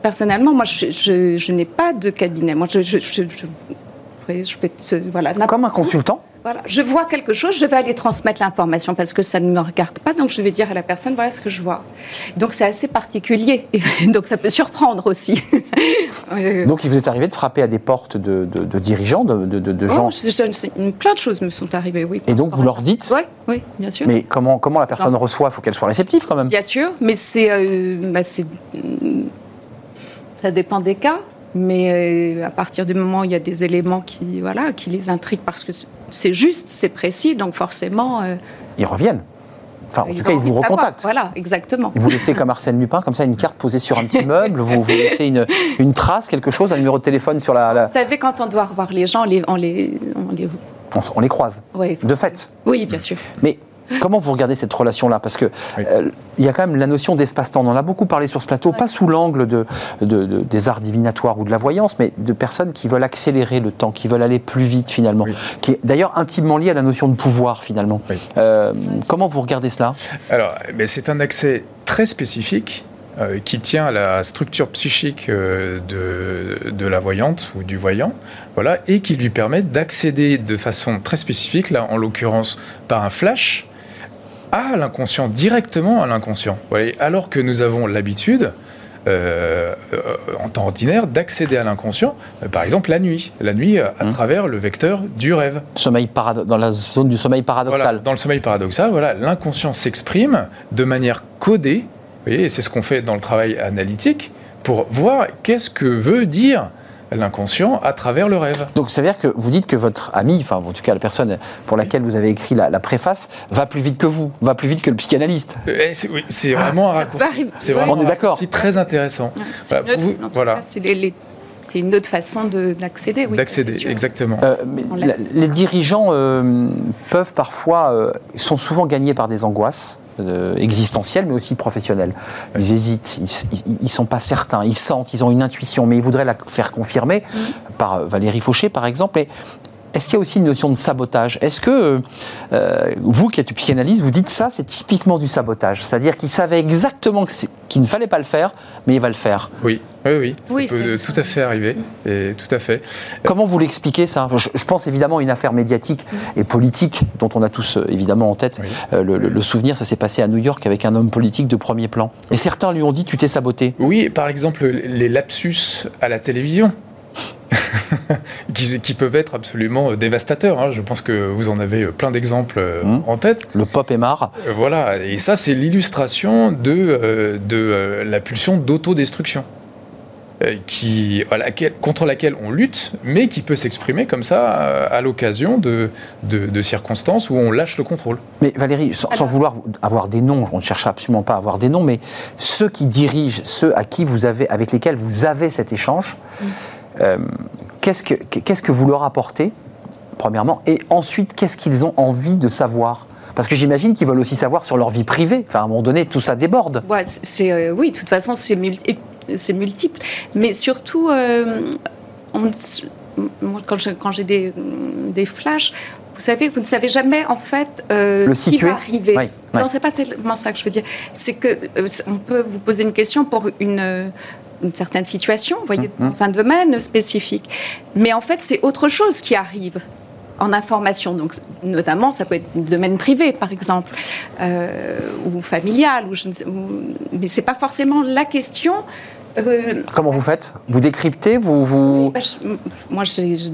personnellement, moi, je, je, n'ai pas de cabinet. Moi, je, je peux voilà, Comme un consultant voilà, je vois quelque chose, je vais aller transmettre l'information parce que ça ne me regarde pas, donc je vais dire à la personne voilà ce que je vois. Donc c'est assez particulier, donc ça peut surprendre aussi. donc il vous est arrivé de frapper à des portes de, dirigeants, de, gens oh, Plein de choses me sont arrivées, oui. Et donc vous leur dites Oui, oui, bien sûr. Mais comment, comment la personne reçoit? Il faut qu'elle soit réceptive quand même. Bien sûr, mais c'est, euh, bah, ça dépend des cas. Mais euh, à partir du moment où il y a des éléments qui, voilà, qui les intriguent parce que c'est juste, c'est précis, donc forcément. Euh, ils reviennent. Enfin, en Ils tout cas, ils vous recontactent. Voilà, exactement. Vous laissez comme Arsène Lupin, comme ça, une carte posée sur un petit meuble, vous, vous laissez une, une trace, quelque chose, un numéro de téléphone sur la. la- Vous savez, quand on doit revoir les gens, on les, on les, on les- On, on les croise, ouais, de fait. Oui, bien sûr. Mais comment vous regardez cette relation-là? Parce que Oui. euh, il y a quand même la notion d'espace-temps. On en a beaucoup parlé sur ce plateau, pas sous l'angle de, de- de- des arts divinatoires ou de la voyance, mais de personnes qui veulent accélérer le temps, qui veulent aller plus vite finalement, Oui. qui est d'ailleurs intimement lié à la notion de pouvoir finalement. Oui. Euh, comment vous regardez cela? Alors, ben, c'est un accès très spécifique euh, qui tient à la structure psychique euh, de, de la voyante ou du voyant, voilà, et qui lui permet d'accéder de façon très spécifique, là en l'occurrence par un flash, à l'inconscient, directement à l'inconscient. Alors que nous avons l'habitude, euh, euh, en temps ordinaire, d'accéder à l'inconscient, euh, par exemple la nuit, la nuit à Mmh. travers le vecteur du rêve. sommeil Dans la zone du sommeil paradoxal. Voilà, dans le sommeil paradoxal, voilà, l'inconscient s'exprime de manière codée, vous voyez, et c'est ce qu'on fait dans le travail analytique, pour voir qu'est-ce que veut dire l'inconscient à travers le rêve. Donc ça veut dire que vous dites que votre ami, enfin en tout cas la personne pour laquelle vous avez écrit la, la préface, va plus vite que vous, va plus vite que le psychanalyste. Euh, C'est oui, c'est vraiment un Ça raccourci. C'est vraiment On est un d'accord. raccourci très intéressant. C'est Voilà, vous- tout voilà. cas, c'est les- les- c'est une autre façon de- d'accéder. oui, D'accéder, c'est exactement. Euh, mais l'a- les dirigeants euh, peuvent parfois, euh, sont souvent gagnés par des angoisses euh, existentielles, mais aussi professionnelles. Ils hésitent, ils ne sont pas certains, ils sentent, ils ont une intuition, mais ils voudraient la faire confirmer par euh, Valérie Fauché, par exemple. Et est-ce qu'il y a aussi une notion de sabotage? Est-ce que euh, vous, qui êtes psychanalyste, vous dites ça, c'est typiquement du sabotage C'est-à-dire qu'il savait exactement qu'il ne fallait pas le faire, mais il va le faire. Oui, oui, oui, ça Oui, peut c'est- tout à fait arriver, et tout à fait. Comment vous l'expliquez ça? Je, je pense évidemment à une affaire médiatique et politique dont on a tous euh, évidemment en tête Oui. euh, le, le- le souvenir. Ça s'est passé à New York avec un homme politique de premier plan. Et certains lui ont dit tu t'es saboté. Oui, par exemple, les lapsus à la télévision. qui, qui peuvent être absolument euh, dévastateurs. hein. Je pense que vous en avez plein d'exemples Mhm. en tête. Le pop est marre. Voilà, et ça, c'est l'illustration de, euh, de euh, la pulsion d'autodestruction. Euh, Qui, à laquelle- contre laquelle on lutte, mais qui peut s'exprimer comme ça euh, à l'occasion de, de, de circonstances où on lâche le contrôle. Mais Valérie, sans, vouloir avoir des noms, on ne cherche absolument pas à avoir des noms, mais ceux qui dirigent, ceux à qui vous avez, avec lesquels vous avez cet échange, euh, qu'est-ce que qu'est-ce que vous leur apportez, premièrement, et ensuite qu'est-ce qu'ils ont envie de savoir? Parce que j'imagine qu'ils veulent aussi savoir sur leur vie privée. Enfin, à un moment donné, tout ça déborde. Ouais, euh, oui, de toute façon, c'est multi- c'est multiple. Mais surtout, euh, on quand j'ai quand des, des flashs, vous savez, vous ne savez jamais en fait euh, qui va arriver. Oui, oui. Non, c'est pas tellement ça que je veux dire. C'est que euh, on peut vous poser une question pour une euh, une certaine situation, vous voyez, Mhm. dans un domaine spécifique. Mais en fait, c'est autre chose qui arrive en information. Donc, notamment, ça peut être le domaine privé, par exemple, ou familial, ou je ne sais, ou- mais c'est pas forcément la question. Euh, Comment vous faites? Vous décryptez Vous, vous... bah, je- moi, je-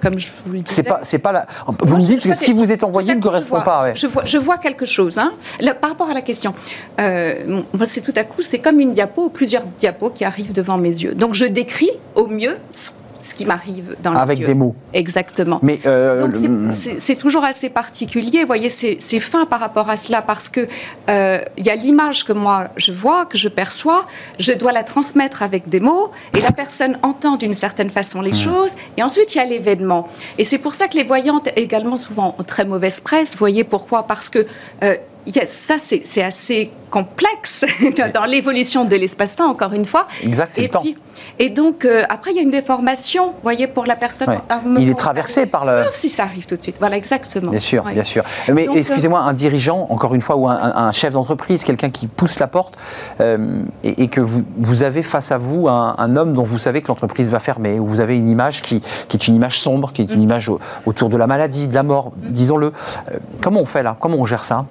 comme je vous le disais, C'est pas, c'est pas la... Vous Moi, me dites que ce qui vous est envoyé ne correspond je vois- pas. ouais. Je, vois, je vois quelque chose. Hein. Là, par rapport à la question, euh, moi, c'est tout à coup, c'est comme une diapo ou plusieurs diapos qui arrivent devant mes yeux. Donc, je décris au mieux ce, ce qui m'arrive dans les Avec yeux. des mots. Exactement. Mais euh, Donc c'est- le- c'est c'est toujours assez particulier, vous voyez, c'est fin par rapport à cela parce que euh, il y a l'image que moi je vois, que je perçois, je dois la transmettre avec des mots et la personne entend d'une certaine façon les choses et ensuite il y a l'événement. Et c'est pour ça que les voyantes également souvent ont très mauvaise presse. Vous voyez pourquoi? Parce que euh, il y a- ça c'est assez complexe dans l'évolution de l'espace-temps encore une fois. Exact, c'est Et le temps. puis- Et donc euh, après il y a une déformation, vous voyez, pour la personne. Ouais. moment- Il est traversé par le- Sauf si ça arrive tout de suite. Voilà, exactement. Bien sûr, Ouais. bien sûr. Mais Donc, excusez-moi, un dirigeant, encore une fois, ou un, chef d'entreprise, quelqu'un qui pousse la porte, euh, et, et que vous, vous avez face à vous un, un homme dont vous savez que l'entreprise va fermer, où vous avez une image qui, qui est une image sombre, qui est Mm. une image au- autour de la maladie, de la mort, disons-le. Euh, comment on fait là? Comment on gère ça?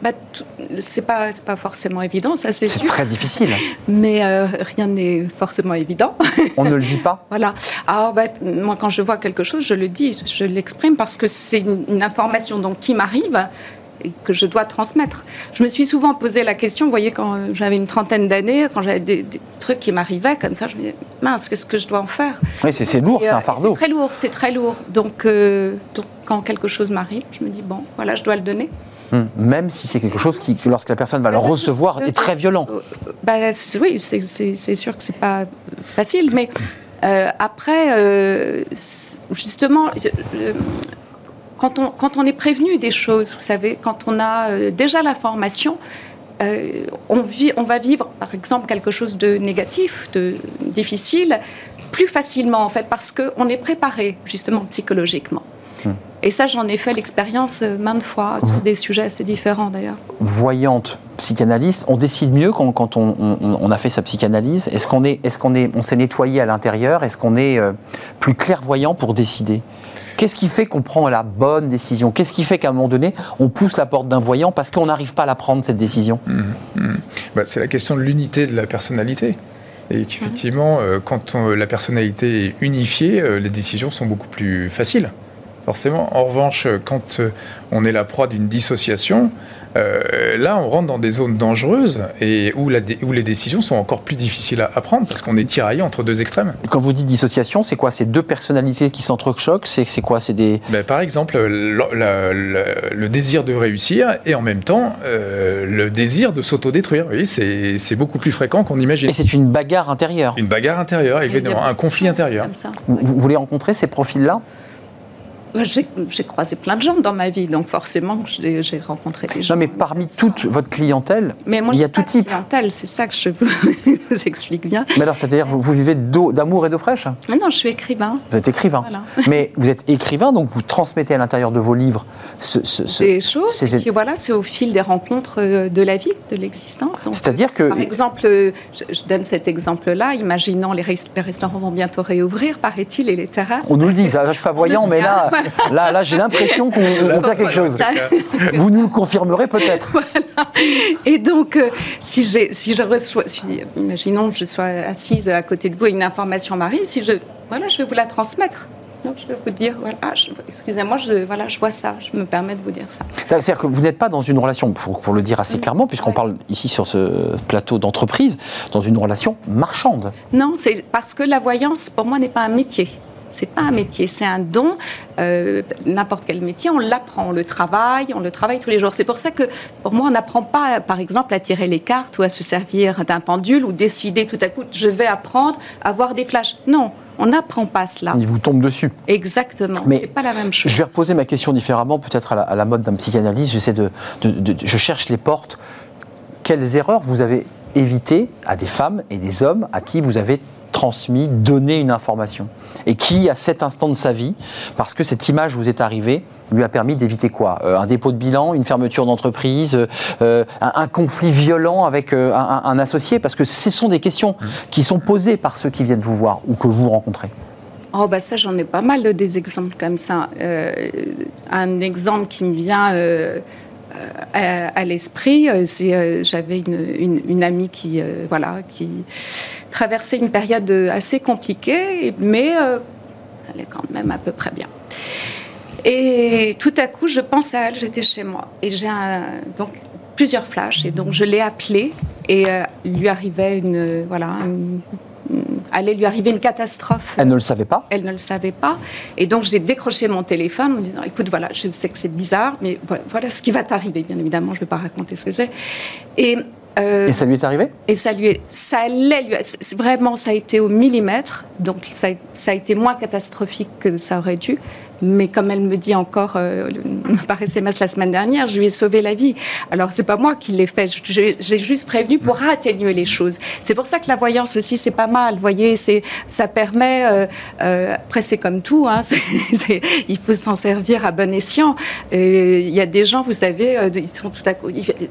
Bah, c'est pas, c'est pas forcément évident, ça c'est C'est sûr. très difficile. Mais euh, rien n'est forcément évident. On ne le dit pas. voilà. Alors, bah, moi, quand je vois quelque chose, je le dis, je l'exprime parce que c'est une, une information donc, qui m'arrive et que je dois transmettre. Je me suis souvent posé la question, vous voyez, quand euh, j'avais une trentaine d'années, quand j'avais des, des trucs qui m'arrivaient comme ça, je me disais, mince, qu'est-ce que je dois en faire? Oui, c'est c'est lourd, Et, c'est euh, un fardeau. C'est très lourd, c'est très lourd. Donc, euh, donc, quand quelque chose m'arrive, je me dis, bon, voilà, je dois le donner. Hmm. Même si c'est quelque chose qui, lorsque la personne va le recevoir, est très violent. Bah, oui, c'est sûr que c'est pas facile, mais euh, après, euh, justement, euh, quand on, quand on est prévenu des choses, vous savez, quand on a déjà l'information, on, vit, on va vivre, par exemple, quelque chose de négatif, de difficile, plus facilement, en fait, parce qu'on est préparé, justement, psychologiquement. Hmm. Et ça, j'en ai fait l'expérience maintes fois, sur des sujets assez différents d'ailleurs. Voyante, psychanalyste, on décide mieux quand, on, a fait sa psychanalyse Est-ce qu'on est, est, qu'on est, on s'est nettoyé à l'intérieur? Est-ce qu'on est euh, plus clairvoyant pour décider? Qu'est-ce qui fait qu'on prend la bonne décision? Qu'est-ce qui fait qu'à un moment donné, on pousse la porte d'un voyant parce qu'on n'arrive pas à la prendre, cette décision? Mmh, mmh. Bah, C'est la question de l'unité de la personnalité. Et qu'effectivement, euh, quand la personnalité est unifiée, euh, les décisions sont beaucoup plus faciles forcément. En revanche, quand on est la proie d'une dissociation, euh, là, on rentre dans des zones dangereuses et où, les décisions sont encore plus difficiles à, prendre parce qu'on est tiraillé entre deux extrêmes. quand vous dites dissociation, c'est quoi? C'est deux personnalités qui s'entrechoquent? C'est quoi? C'est des ben, Par exemple, le, désir de réussir et en même temps euh, le désir de s'autodétruire. Oui, c'est beaucoup plus fréquent qu'on imagine. Et c'est une bagarre intérieure. Une bagarre intérieure, évidemment, un conflit intérieur. Vous, vous voulez rencontrer ces profils-là? J'ai croisé plein de gens dans ma vie, donc forcément, j'ai rencontré des gens. Non, mais parmi toute votre clientèle, mais moi, il y a tout type. clientèle, c'est ça que je vous explique bien. Mais alors, c'est-à-dire, vous, vous, vivez d'amour et d'eau fraîche? Non, je suis écrivain. Vous êtes écrivain. mais vous êtes écrivain, donc vous transmettez à l'intérieur de vos livres ce, ce, des choses. Et voilà, c'est au fil des rencontres euh, de la vie, de l'existence. C'est-à-dire que. Par exemple, euh, je, donne cet exemple-là. Imaginons les, les, restaurants vont bientôt réouvrir, paraît-il, et les terrasses. On nous le dit. Ça, je suis pas voyant, mais là. Là, là j'ai l'impression qu'on fait quelque chose. Vous nous le confirmerez peut-être. Et donc, euh, si, si je reçois, imaginons que je sois assise à côté de vous et une information m'arrive, si je, voilà, je vais vous la transmettre. Donc, je vais vous dire, voilà, excusez-moi, je, voilà, je vois ça, je me permets de vous dire ça. C'est-à-dire que vous n'êtes pas dans une relation, pour, pour le dire assez clairement, puisqu'on parle ici sur ce plateau d'entreprise, dans une relation marchande. Non, c'est parce que la voyance, pour moi, n'est pas un métier. C'est pas un métier, c'est un don. Euh, n'importe quel métier, on l'apprend, on le travaille, on le travaille tous les jours. C'est pour ça que, pour moi, on n'apprend pas, par exemple, à tirer les cartes ou à se servir d'un pendule ou décider tout à coup, je vais apprendre à voir des flashs. Non, on n'apprend pas cela. Il vous tombe dessus. Exactement. Mais pas la même chose. Je vais reposer ma question différemment, peut-être à, la, mode d'un psychanalyste. J'essaie de, je cherche les portes. Quelles erreurs vous avez évitées à des femmes et des hommes à qui vous avez transmis, donné une information. Et qui, à cet instant de sa vie, parce que cette image vous est arrivée, lui a permis d'éviter quoi? Euh, Un dépôt de bilan, une fermeture d'entreprise, euh, un, conflit violent avec euh, un, associé? Parce que ce sont des questions qui sont posées par ceux qui viennent vous voir ou que vous rencontrez. Oh bah ça j'en ai pas mal des exemples comme ça. un exemple qui me vient à, l'esprit, c'est j'avais une, une, amie qui voilà qui traversé une période assez compliquée, mais euh, elle est quand même à peu près bien. Et tout à coup, je pense à elle, j'étais chez moi. Et j'ai donc plusieurs flashs. Et donc, je l'ai appelée et euh, lui arrivait une. Voilà. Allait lui arriver une catastrophe. Elle ne le savait pas Elle ne le savait pas. Et donc, j'ai décroché mon téléphone en disant Écoute, voilà, je sais que c'est bizarre, mais voilà, voilà ce qui va t'arriver. Bien évidemment, je ne vais pas raconter ce que c'est. Et euh, et ça lui est arrivé? Et ça lui est, ça allait lui, vraiment, ça a été au millimètre, donc ça, ça, a été moins catastrophique que ça aurait dû mais comme elle me dit encore euh, par SMS la semaine dernière, je lui ai sauvé la vie. Alors c'est pas moi qui l'ai fait, j'ai juste prévenu pour atténuer les choses. C'est pour ça que la voyance aussi c'est pas mal, vous voyez, c'est ça permet. Euh, euh, après c'est comme tout, hein, il faut s'en servir à bon escient. Il y a des gens, vous savez, ils sont tout à coup,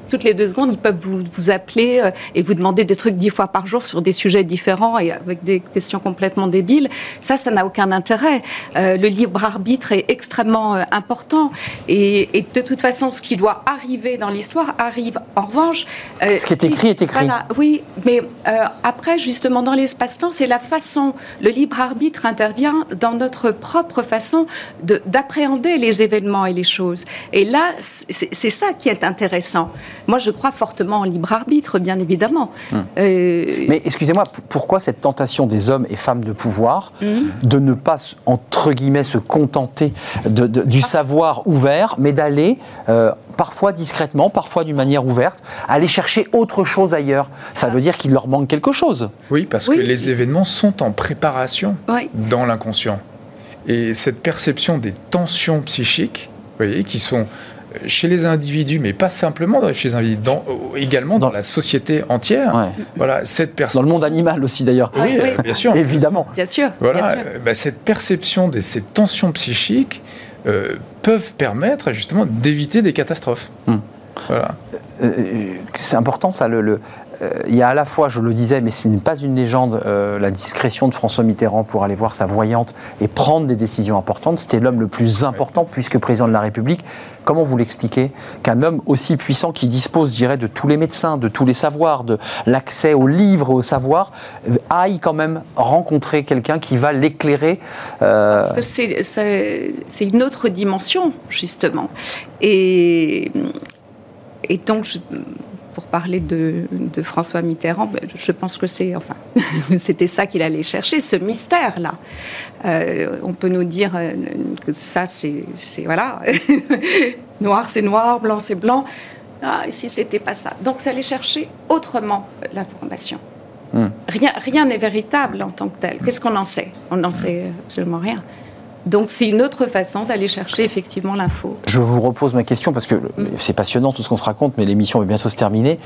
toutes les deux secondes, ils peuvent vous, vous appeler et vous demander des trucs dix fois par jour sur des sujets différents et avec des questions complètement débiles. Ça, ça n'a aucun intérêt. le libre arbitre est extrêmement euh, important. Et, de toute façon, ce qui doit arriver dans l'histoire arrive. En revanche... Euh, ce qui est écrit est écrit. oui, mais euh, après, justement, dans l'espace-temps, c'est la façon, le libre arbitre intervient dans notre propre façon d'appréhender les événements et les choses. Et là, c'est ça qui est intéressant. Moi, je crois fortement en libre arbitre, bien évidemment. Hum. Mais excusez-moi, pourquoi cette tentation des hommes et femmes de pouvoir hum. de ne pas, entre guillemets, se contenter santé, de- de- du savoir ouvert, mais d'aller euh, parfois discrètement, parfois d'une manière ouverte, aller chercher autre chose ailleurs. Ça veut dire qu'il leur manque quelque chose. Oui, parce Oui. que les événements sont en préparation Oui. dans l'inconscient. Et cette perception des tensions psychiques, vous voyez, qui sont chez les individus, mais pas simplement chez les individus, dans- euh, également dans, Dans- la société entière. Ouais. Voilà, cette Dans le monde animal aussi d'ailleurs. Oui, euh, bien sûr. Évidemment. Bien sûr. Voilà, bien sûr. euh, bah, cette perception de ces tensions psychiques euh, peuvent permettre justement d'éviter des catastrophes. Hmm. Voilà. Euh, c'est important ça. Le, le- il y a à la fois, je le disais, mais ce n'est pas une légende, euh, la discrétion de François Mitterrand pour aller voir sa voyante et prendre des décisions importantes. C'était l'homme le plus important puisque président de la République. Comment vous l'expliquez qu'un homme aussi puissant qui dispose, je dirais, de tous les médecins, de tous les savoirs, de l'accès aux livres, au savoir, euh, aille quand même rencontrer quelqu'un qui va l'éclairer euh, Parce que c'est une autre dimension, justement. Et, et donc, je- pour parler de, de François Mitterrand, ben, je pense que c'est, enfin, c'était ça qu'il allait chercher, ce mystère-là. Euh, on peut nous dire euh, que ça, c'est, voilà, noir c'est noir, blanc c'est blanc. Ah, et si c'était pas ça? Donc, c'est aller chercher autrement euh, l'information. Hmm. Rien rien n'est véritable en tant que tel. Qu'est-ce qu'on en sait? On n'en sait absolument rien. Donc c'est une autre façon d'aller chercher effectivement l'info. Je vous repose ma question parce que c'est passionnant tout ce qu'on se raconte, mais l'émission va bientôt se terminer.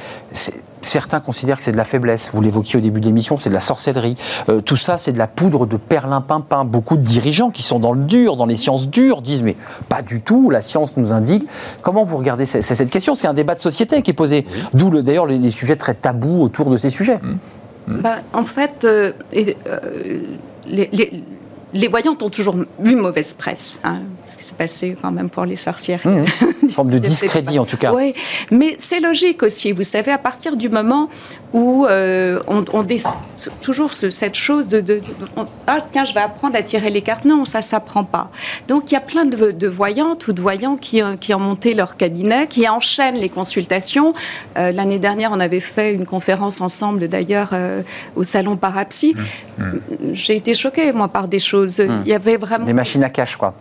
Certains considèrent que c'est de la faiblesse. Vous l'évoquiez au début de l'émission, c'est de la sorcellerie. Euh, tout ça, c'est de la poudre de perlimpinpin. Beaucoup de dirigeants qui sont dans le dur, dans les sciences dures, disent mais pas du tout. La science nous indique. Comment vous regardez cette question? C'est un débat de société qui est posé. D'où le- d'ailleurs les, les sujets très tabous autour de ces sujets. Ben, en fait, euh, et, euh, les, les- les voyantes ont toujours eu mauvaise presse. hein, ce qui s'est passé quand même pour les sorcières. Mmh. Une forme de discrédit en tout cas. Oui, mais c'est logique aussi. Vous savez, à partir du moment où euh, on, on décide toujours ce- cette chose de, de- de- on- ah tiens, je vais apprendre à tirer les cartes. Non, ça s'apprend pas. Donc il y a plein de, de voyantes ou de voyants qui, euh, qui ont monté leur cabinet, qui enchaînent les consultations. Euh, L'année dernière, on avait fait une conférence ensemble, d'ailleurs, euh, au salon Parapsy. J'ai été choquée, moi, par des choses. Il y avait vraiment Des machines à cash quoi.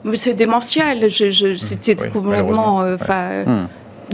Démentiel. Je, je- C'était oui, complètement. euh, euh, Hmm.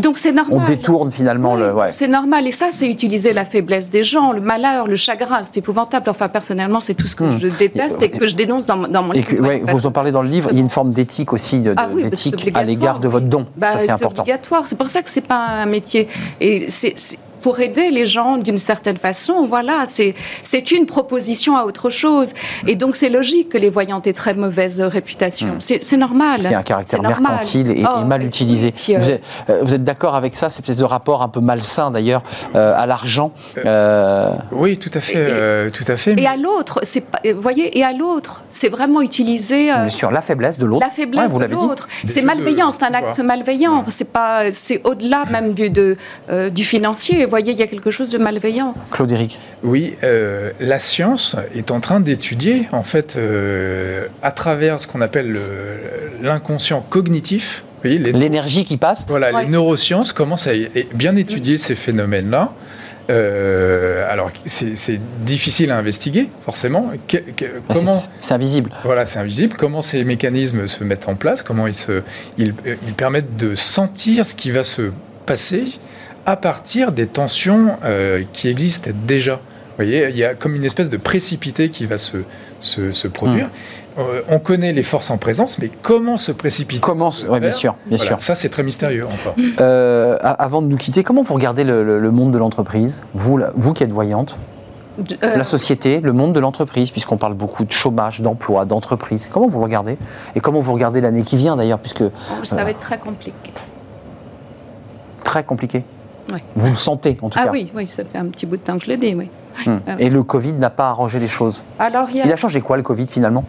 Donc c'est normal. On détourne finalement Oui, le. ouais. C'est normal. Et ça, c'est utiliser la faiblesse des gens, le malheur, le chagrin. C'est épouvantable. Enfin, personnellement, c'est tout ce que Hmm. je déteste et que je dénonce dans, dans mon Et livre. que- ouais, Parce vous en parlez dans le livre, il y a une forme d'éthique aussi, de, ah oui, bah, c'est d'éthique à l'égard de votre don. Bah, ça, c'est important. obligatoire. C'est pour ça que c'est pas un métier. Et c'est c'est pour aider les gens d'une certaine façon. Voilà, c'est c'est une proposition à autre chose. Et donc c'est logique que les voyantes aient très mauvaise réputation. C'est c'est normal. Qui a un caractère C'est normal. mercantile et, et Oh, mal et utilisé. puis, euh, Vous êtes, euh, vous êtes d'accord avec ça, cette espèce de rapport un peu malsain d'ailleurs euh, à l'argent euh, Oui, tout à fait. Et- euh, tout à fait. Et mais- à l'autre, c'est pas, vous voyez, et à l'autre, c'est vraiment utiliser euh, Bien sûr, la faiblesse de l'autre. la faiblesse Ouais, vous de l'avez dit. l'autre. C'est malveillant, c'est un pouvoir. acte malveillant. C'est pas, c'est au-delà même du de, euh, du financier. Vous voyez, il y a quelque chose de malveillant. Claude Éric. Oui, euh, la science est en train d'étudier, en fait, euh, à travers ce qu'on appelle le- l'inconscient cognitif. L'énergie qui passe. voilà, Ouais. les neurosciences commencent à bien étudier ces phénomènes-là. Euh, alors, c'est difficile à investiguer, forcément. Que- que- Bah, comment c'est- invisible. Voilà, c'est invisible. Comment ces mécanismes se mettent en place Comment ils, se, ils, ils permettent de sentir ce qui va se passer à partir des tensions euh, qui existent déjà. Vous voyez, il y a comme une espèce de précipité qui va se, se, se produire. Euh, on connaît les forces en présence, mais comment se précipiter Comment se ouais, bien sûr, bien Voilà, sûr. Ça, c'est très mystérieux encore. Euh, avant de nous quitter, comment vous regardez le, le- le monde de l'entreprise vous, là, vous qui êtes voyante, Euh, la société, le monde de l'entreprise, puisqu'on parle beaucoup de chômage, d'emploi, d'entreprise. Comment vous regardez? Et comment vous regardez l'année qui vient d'ailleurs, puisque oh, ça va être très compliqué. très compliqué. Vous le sentez en tout Ah cas. oui, oui, ça fait un petit bout de temps que je le dis, oui. Hmm. Ah Et le Covid n'a pas arrangé les choses. Alors, il a, changé quoi le Covid finalement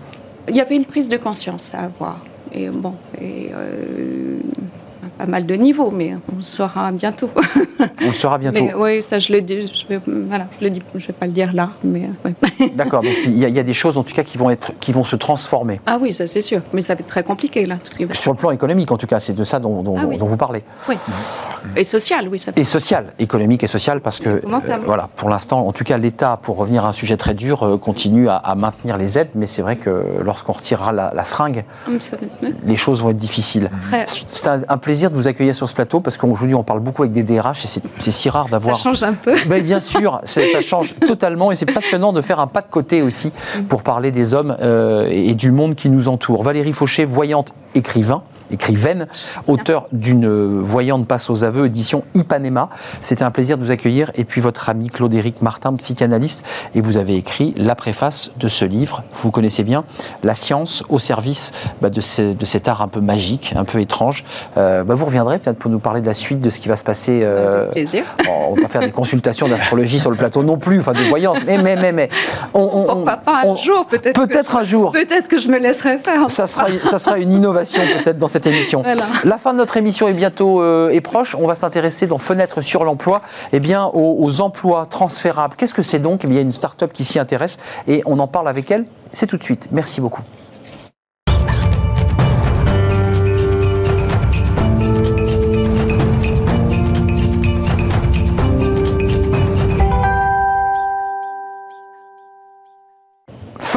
il y avait une prise de conscience à avoir. Et bon, et, euh, pas mal de niveaux, mais on le saura bientôt. On le saura bientôt. Mais oui, ça je le dis, je vais, voilà, je le dis, je vais pas le dire là, mais ouais. D'accord, donc il y, a- il y a des choses en tout cas qui vont, être, qui vont se transformer. Ah oui, ça c'est sûr, mais ça va être très compliqué là. tout Sur le plan économique en tout cas, c'est de ça dont, dont- Ah oui. dont vous parlez. Oui. Et social, oui, ça. Et social, économique et social, parce que, euh, voilà, pour l'instant, en tout cas, l'État, pour revenir à un sujet très dur, euh, continue à, à maintenir les aides, mais c'est vrai que lorsqu'on retirera la, la seringue, ça les choses vont être difficiles. Très. C'est un, un plaisir de vous accueillir sur ce plateau, parce qu'aujourd'hui, on parle beaucoup avec des DRH, et c'est- si rare Ça d'avoir... change un peu. Bien sûr, ça change totalement et c'est passionnant de faire un pas de côté aussi pour parler des hommes euh, et du monde qui nous entoure. Valérie Fauché, voyante, écrivain. Écrivaine, auteur d'une voyante passe aux aveux, édition Ipanema. C'était un plaisir de vous accueillir. Et puis votre ami Claude-Éric Martin, psychanalyste. Et vous avez écrit la préface de ce livre. Vous connaissez bien la science au service bah, de, de cet art un peu magique, un peu étrange. Euh, bah, vous reviendrez peut-être pour nous parler de la suite de ce qui va se passer euh, Avec plaisir. Bon, on va pas faire des consultations d'astrologie sur le plateau non plus, enfin de voyance, mais, mais, mais, mais. On, on- Pourquoi pas un on- jour, peut-être. Peut-être un jour. Peut-être que je me laisserai faire. Ça sera, ça sera une innovation peut-être dans cette émission. Voilà. La fin de notre émission est bientôt euh, est proche. On va s'intéresser dans Fenêtre sur l'emploi eh bien, aux, aux emplois transférables. Qu'est-ce que c'est donc? Eh bien, Il y a une start-up qui s'y intéresse et on en parle avec elle. C'est tout de suite. Merci beaucoup.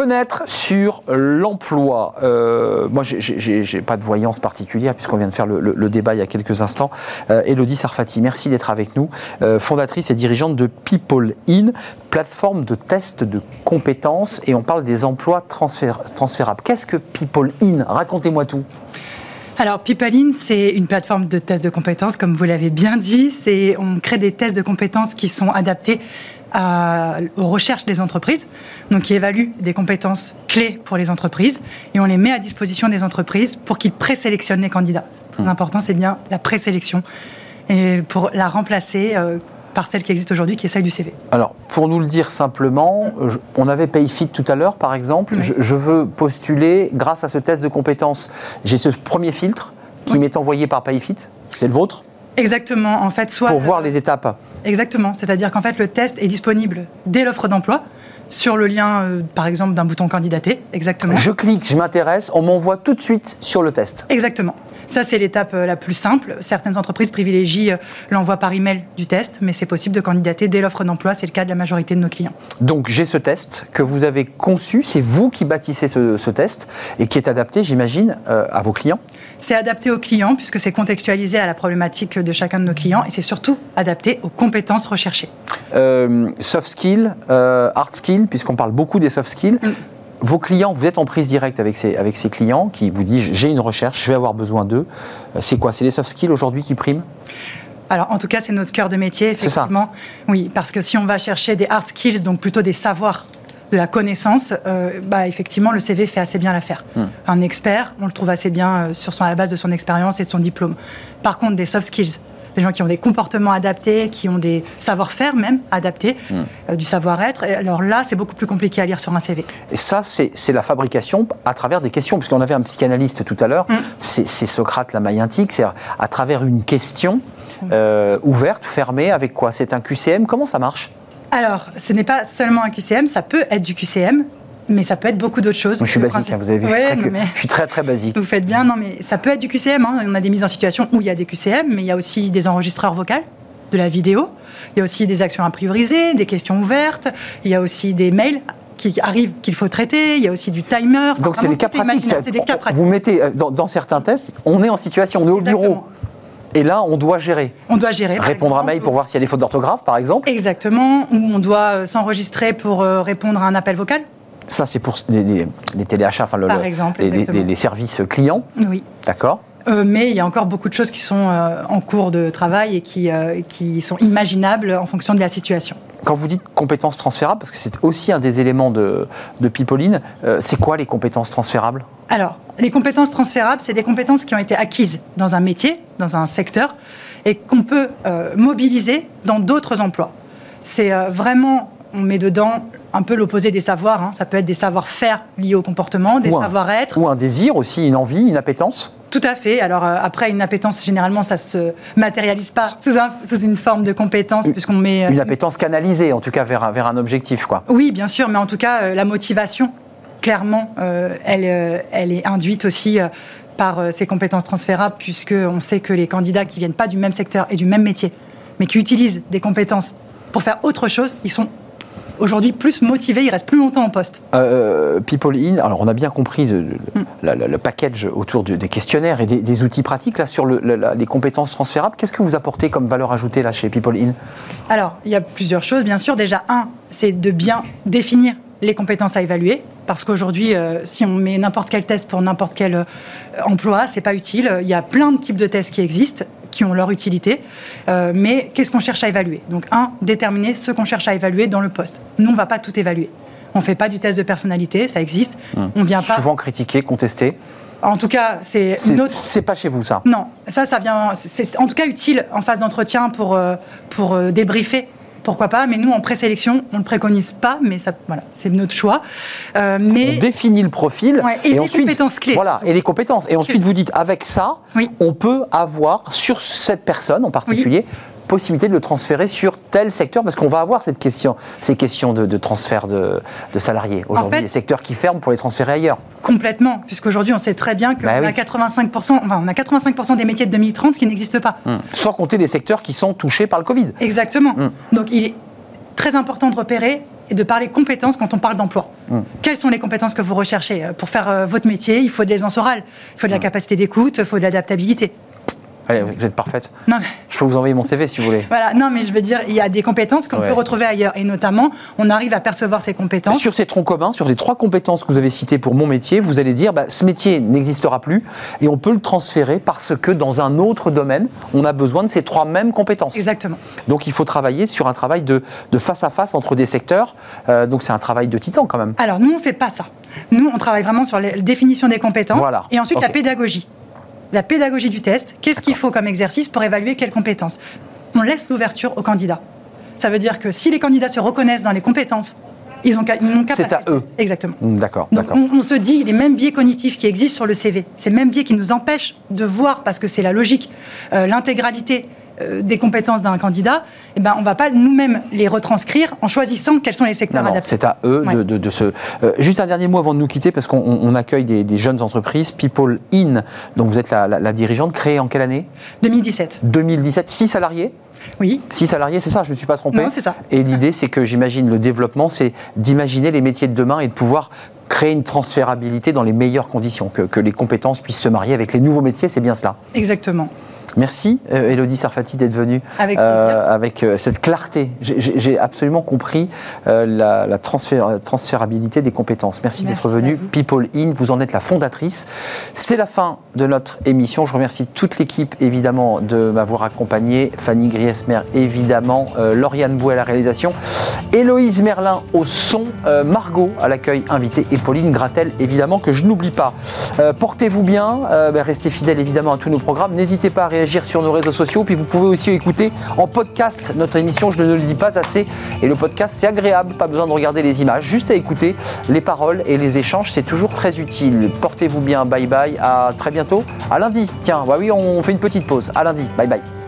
Fenêtre sur l'emploi. Euh, moi, je n'ai pas de voyance particulière puisqu'on vient de faire le, débat il y a quelques instants. Euh, Elodie Sarfati, merci d'être avec nous. Euh, fondatrice et dirigeante de People In, plateforme de test de compétences et on parle des emplois transfér- transférables. Qu'est-ce que People In? Racontez-moi tout. Alors, Pipaline, c'est une plateforme de tests de compétences, comme vous l'avez bien dit. C'est, on crée des tests de compétences qui sont adaptés à- aux recherches des entreprises, donc qui évaluent des compétences clés pour les entreprises, et on les met à disposition des entreprises pour qu'ils présélectionnent les candidats. C'est très important, c'est bien la présélection, et pour la remplacer euh, par celle qui existe aujourd'hui, qui est celle du CV. Alors, pour nous le dire simplement, je- on avait PayFit tout à l'heure, par exemple. Oui. Je, je veux postuler, grâce à ce test de compétences, j'ai ce premier filtre qui Oui. m'est envoyé par PayFit. C'est le vôtre? Exactement, en fait, soit Pour voir les étapes. Exactement, c'est-à-dire qu'en fait le test est disponible dès l'offre d'emploi sur le lien, euh, par exemple, d'un bouton candidater. Exactement. Je clique, je m'intéresse, on m'envoie tout de suite sur le test. Exactement. Ça, c'est l'étape euh, la plus simple. Certaines entreprises privilégient euh, l'envoi par email du test, mais c'est possible de candidater dès l'offre d'emploi. C'est le cas de la majorité de nos clients. Donc j'ai ce test que vous avez conçu, c'est vous qui bâtissez ce, ce test et qui est adapté, j'imagine, euh, à vos clients. C'est adapté aux clients puisque c'est contextualisé à la problématique de chacun de nos clients et c'est surtout adapté aux compétences recherchées. Euh, soft skills, euh, hard skills, puisqu'on parle beaucoup des soft skills. Mm. Vos clients, vous êtes en prise directe avec ces, avec ces clients qui vous disent j'ai une recherche, je vais avoir besoin d'eux. Euh, C'est quoi? C'est les soft skills aujourd'hui qui priment? Alors, en tout cas, c'est notre cœur de métier, C'est ça. effectivement. Oui, parce que si on va chercher des hard skills, donc plutôt des savoirs, de la connaissance, euh, bah, effectivement, le CV fait assez bien l'affaire. Hmm. Un expert, on le trouve assez bien euh, sur son, à la base de son expérience et de son diplôme. Par contre, des soft skills, des gens qui ont des comportements adaptés, qui ont des savoir-faire même adaptés, Hmm. euh, du savoir-être. Alors là, c'est beaucoup plus compliqué à lire sur un CV. Et ça, c'est la fabrication à travers des questions, puisqu'on avait un psychanalyste tout à l'heure, Mm. c'est Socrate la maïentique, c'est à travers une question euh, ouverte, fermée, avec quoi? C'est un QCM, comment ça marche? Alors, ce n'est pas seulement un QCM, ça peut être du QCM, mais ça peut être beaucoup d'autres choses. Moi, Je suis basique, hein, vous avez vu, je, suis Ouais, très, je suis très très basique. Vous faites bien, non mais ça peut être du QCM. hein. On a des mises en situation où il y a des QCM, mais il y a aussi des enregistreurs vocaux, de la vidéo. Il y a aussi des actions à prioriser, des questions ouvertes. Il y a aussi des mails qui arrivent qu'il faut traiter. Il y a aussi du timer. Donc c'est des cas pratiques. C'est des cas pratiques. Vous mettez euh, dans, dans certains tests, on est en situation, on est au bureau, et là on doit gérer. On doit gérer. Répondre à mail pour voir s'il y a des fautes d'orthographe, par exemple. Exactement. Ou on doit euh, s'enregistrer pour euh, répondre à un appel vocal. Ça, c'est pour les, les, les téléachats, enfin le- Par le- exemple, les, services clients. Oui. D'accord Euh, mais il y a encore beaucoup de choses qui sont euh, en cours de travail et qui, euh, qui sont imaginables en fonction de la situation. Quand vous dites compétences transférables, parce que c'est aussi un des éléments de, de Pipoline, c'est quoi les compétences transférables? Alors, les compétences transférables, c'est des compétences qui ont été acquises dans un métier, dans un secteur, et qu'on peut mobiliser dans d'autres emplois. C'est vraiment on met dedans un peu l'opposé des savoirs. hein. Ça peut être des savoir-faire liés au comportement, des savoir-être. Ou un désir aussi, une envie, une appétence Tout à fait. Alors euh, après, une appétence, généralement, ça se matérialise pas sous, un- sous une forme de compétence, puisqu'on met... euh, Une appétence canalisée, en tout cas, vers un, vers un objectif, quoi. Oui, bien sûr, mais en tout cas, euh, la motivation, clairement, elle, elle est induite aussi par ces compétences transférables, puisqu'on sait que les candidats qui viennent pas du même secteur et du même métier, mais qui utilisent des compétences pour faire autre chose, ils sont aujourd'hui plus motivés, ils restent plus longtemps en poste. Euh, People In, alors on a bien compris la- la- le package autour des questionnaires et des, des outils pratiques là sur le- le- la- les compétences transférables. Qu'est-ce que vous apportez comme valeur ajoutée là chez People In? Alors, il y a plusieurs choses, bien sûr. Déjà, un, c'est de bien définir les compétences à évaluer. Parce qu'aujourd'hui, euh, si on met n'importe quel test pour n'importe quel euh, emploi, c'est pas utile. Il y a plein de types de tests qui existent, qui ont leur utilité. Euh, mais qu'est-ce qu'on cherche à évaluer? Donc, un, déterminer ce qu'on cherche à évaluer dans le poste. Nous, on va pas tout évaluer. On fait pas du test de personnalité, ça existe. On vient pas. Souvent critiqué, contesté. En tout cas, c'est C'est notre c'est pas chez vous ça. non, ça, ça vient. C'est en tout cas utile en phase d'entretien pour, euh, pour euh, débriefer. Pourquoi pas Mais nous, en présélection, on ne le préconise pas, mais ça, voilà, c'est notre choix. Euh, mais On définit le profil Ouais, et les compétences clés. Voilà, et les compétences. Et ensuite, vous dites avec ça, Oui. on peut avoir sur cette personne en particulier possibilité de le transférer sur tel secteur parce qu'on va avoir cette question, ces questions de, de transfert de, de salariés. Aujourd'hui, fait- les secteurs qui ferment pour les transférer ailleurs. complètement, puisqu'aujourd'hui, on sait très bien qu'on Bah oui. a 85%, enfin, on a 85% des métiers de 2030 qui n'existent pas. Hum. Sans compter les secteurs qui sont touchés par le Covid. Exactement. Mm. Donc, il est très important de repérer et de parler compétences quand on parle d'emploi. Mm. Quelles sont les compétences que vous recherchez? Euh, Pour faire euh, votre métier, il faut de l'aisance orale, il faut de la capacité d'écoute, il faut de l'adaptabilité. Allez, vous êtes parfaite. Non, Je peux vous envoyer mon CV si vous voulez. Voilà, non, mais je veux dire, il y a des compétences qu'on Ouais. peut retrouver ailleurs. Et notamment, on arrive à percevoir ces compétences. Sur ces troncs communs, sur les trois compétences que vous avez citées pour mon métier, vous allez dire bah, ce métier n'existera plus et on peut le transférer parce que dans un autre domaine, on a besoin de ces trois mêmes compétences. Exactement. Donc il faut travailler sur un travail de, de face à face entre des secteurs. Euh, donc c'est un travail de titan quand même. Alors, nous, on ne fait pas ça. Nous, on travaille vraiment sur la définition des compétences. Voilà. Et ensuite, la pédagogie. La pédagogie du test. Qu'est-ce qu'il faut comme exercice pour évaluer quelles compétences? On laisse l'ouverture aux candidats. Ça veut dire que si les candidats se reconnaissent dans les compétences, ils n'ont qu'à C'est à eux. Exactement. Hum, D'accord, Donc d'accord. on, on se dit les mêmes biais cognitifs qui existent sur le CV, ces mêmes biais qui nous empêchent de voir, parce que c'est la logique, euh, l'intégralité euh, des compétences d'un candidat, eh ben, on ne va pas nous-mêmes les retranscrire en choisissant quels sont les secteurs Non, non, adaptés. c'est à eux de, Ouais. de- de se. Euh, juste un dernier mot avant de nous quitter, parce qu'on on- on accueille des, des jeunes entreprises, People In, dont vous êtes la, la- la dirigeante, créée en quelle année? 2017. 2017, 6 salariés? Oui, 6 salariés, c'est ça, je ne me suis pas trompé Non, c'est ça. Et l'idée, c'est que j'imagine le développement, c'est d'imaginer les métiers de demain et de pouvoir créer une transférabilité dans les meilleures conditions, que, que les compétences puissent se marier avec les nouveaux métiers, c'est bien cela? exactement. Merci, euh, Elodie Sarfati, d'être venue Avec euh, avec euh, cette clarté. J'ai- absolument compris euh, la, la transfé- transférabilité des compétences. Merci, Merci d'être venue. People In, vous en êtes la fondatrice. C'est la fin de notre émission. Je remercie toute l'équipe, évidemment, de m'avoir accompagné. Fanny Griesmer, évidemment. Lauriane Bouet à la réalisation. Héloïse Merlin au son. Margot à l'accueil invité. Et Pauline Gratel, évidemment, que je n'oublie pas. Portez-vous bien. ben, restez fidèles, évidemment, à tous nos programmes. N'hésitez pas à réagir sur nos réseaux sociaux. Puis vous pouvez aussi écouter en podcast notre émission. Je ne le dis pas assez. Et le podcast, c'est agréable. Pas besoin de regarder les images. Juste à écouter les paroles et les échanges. C'est toujours très utile. Portez-vous bien. Bye bye. À très bientôt. À lundi. Tiens, bah oui, on fait une petite pause. À lundi. Bye bye.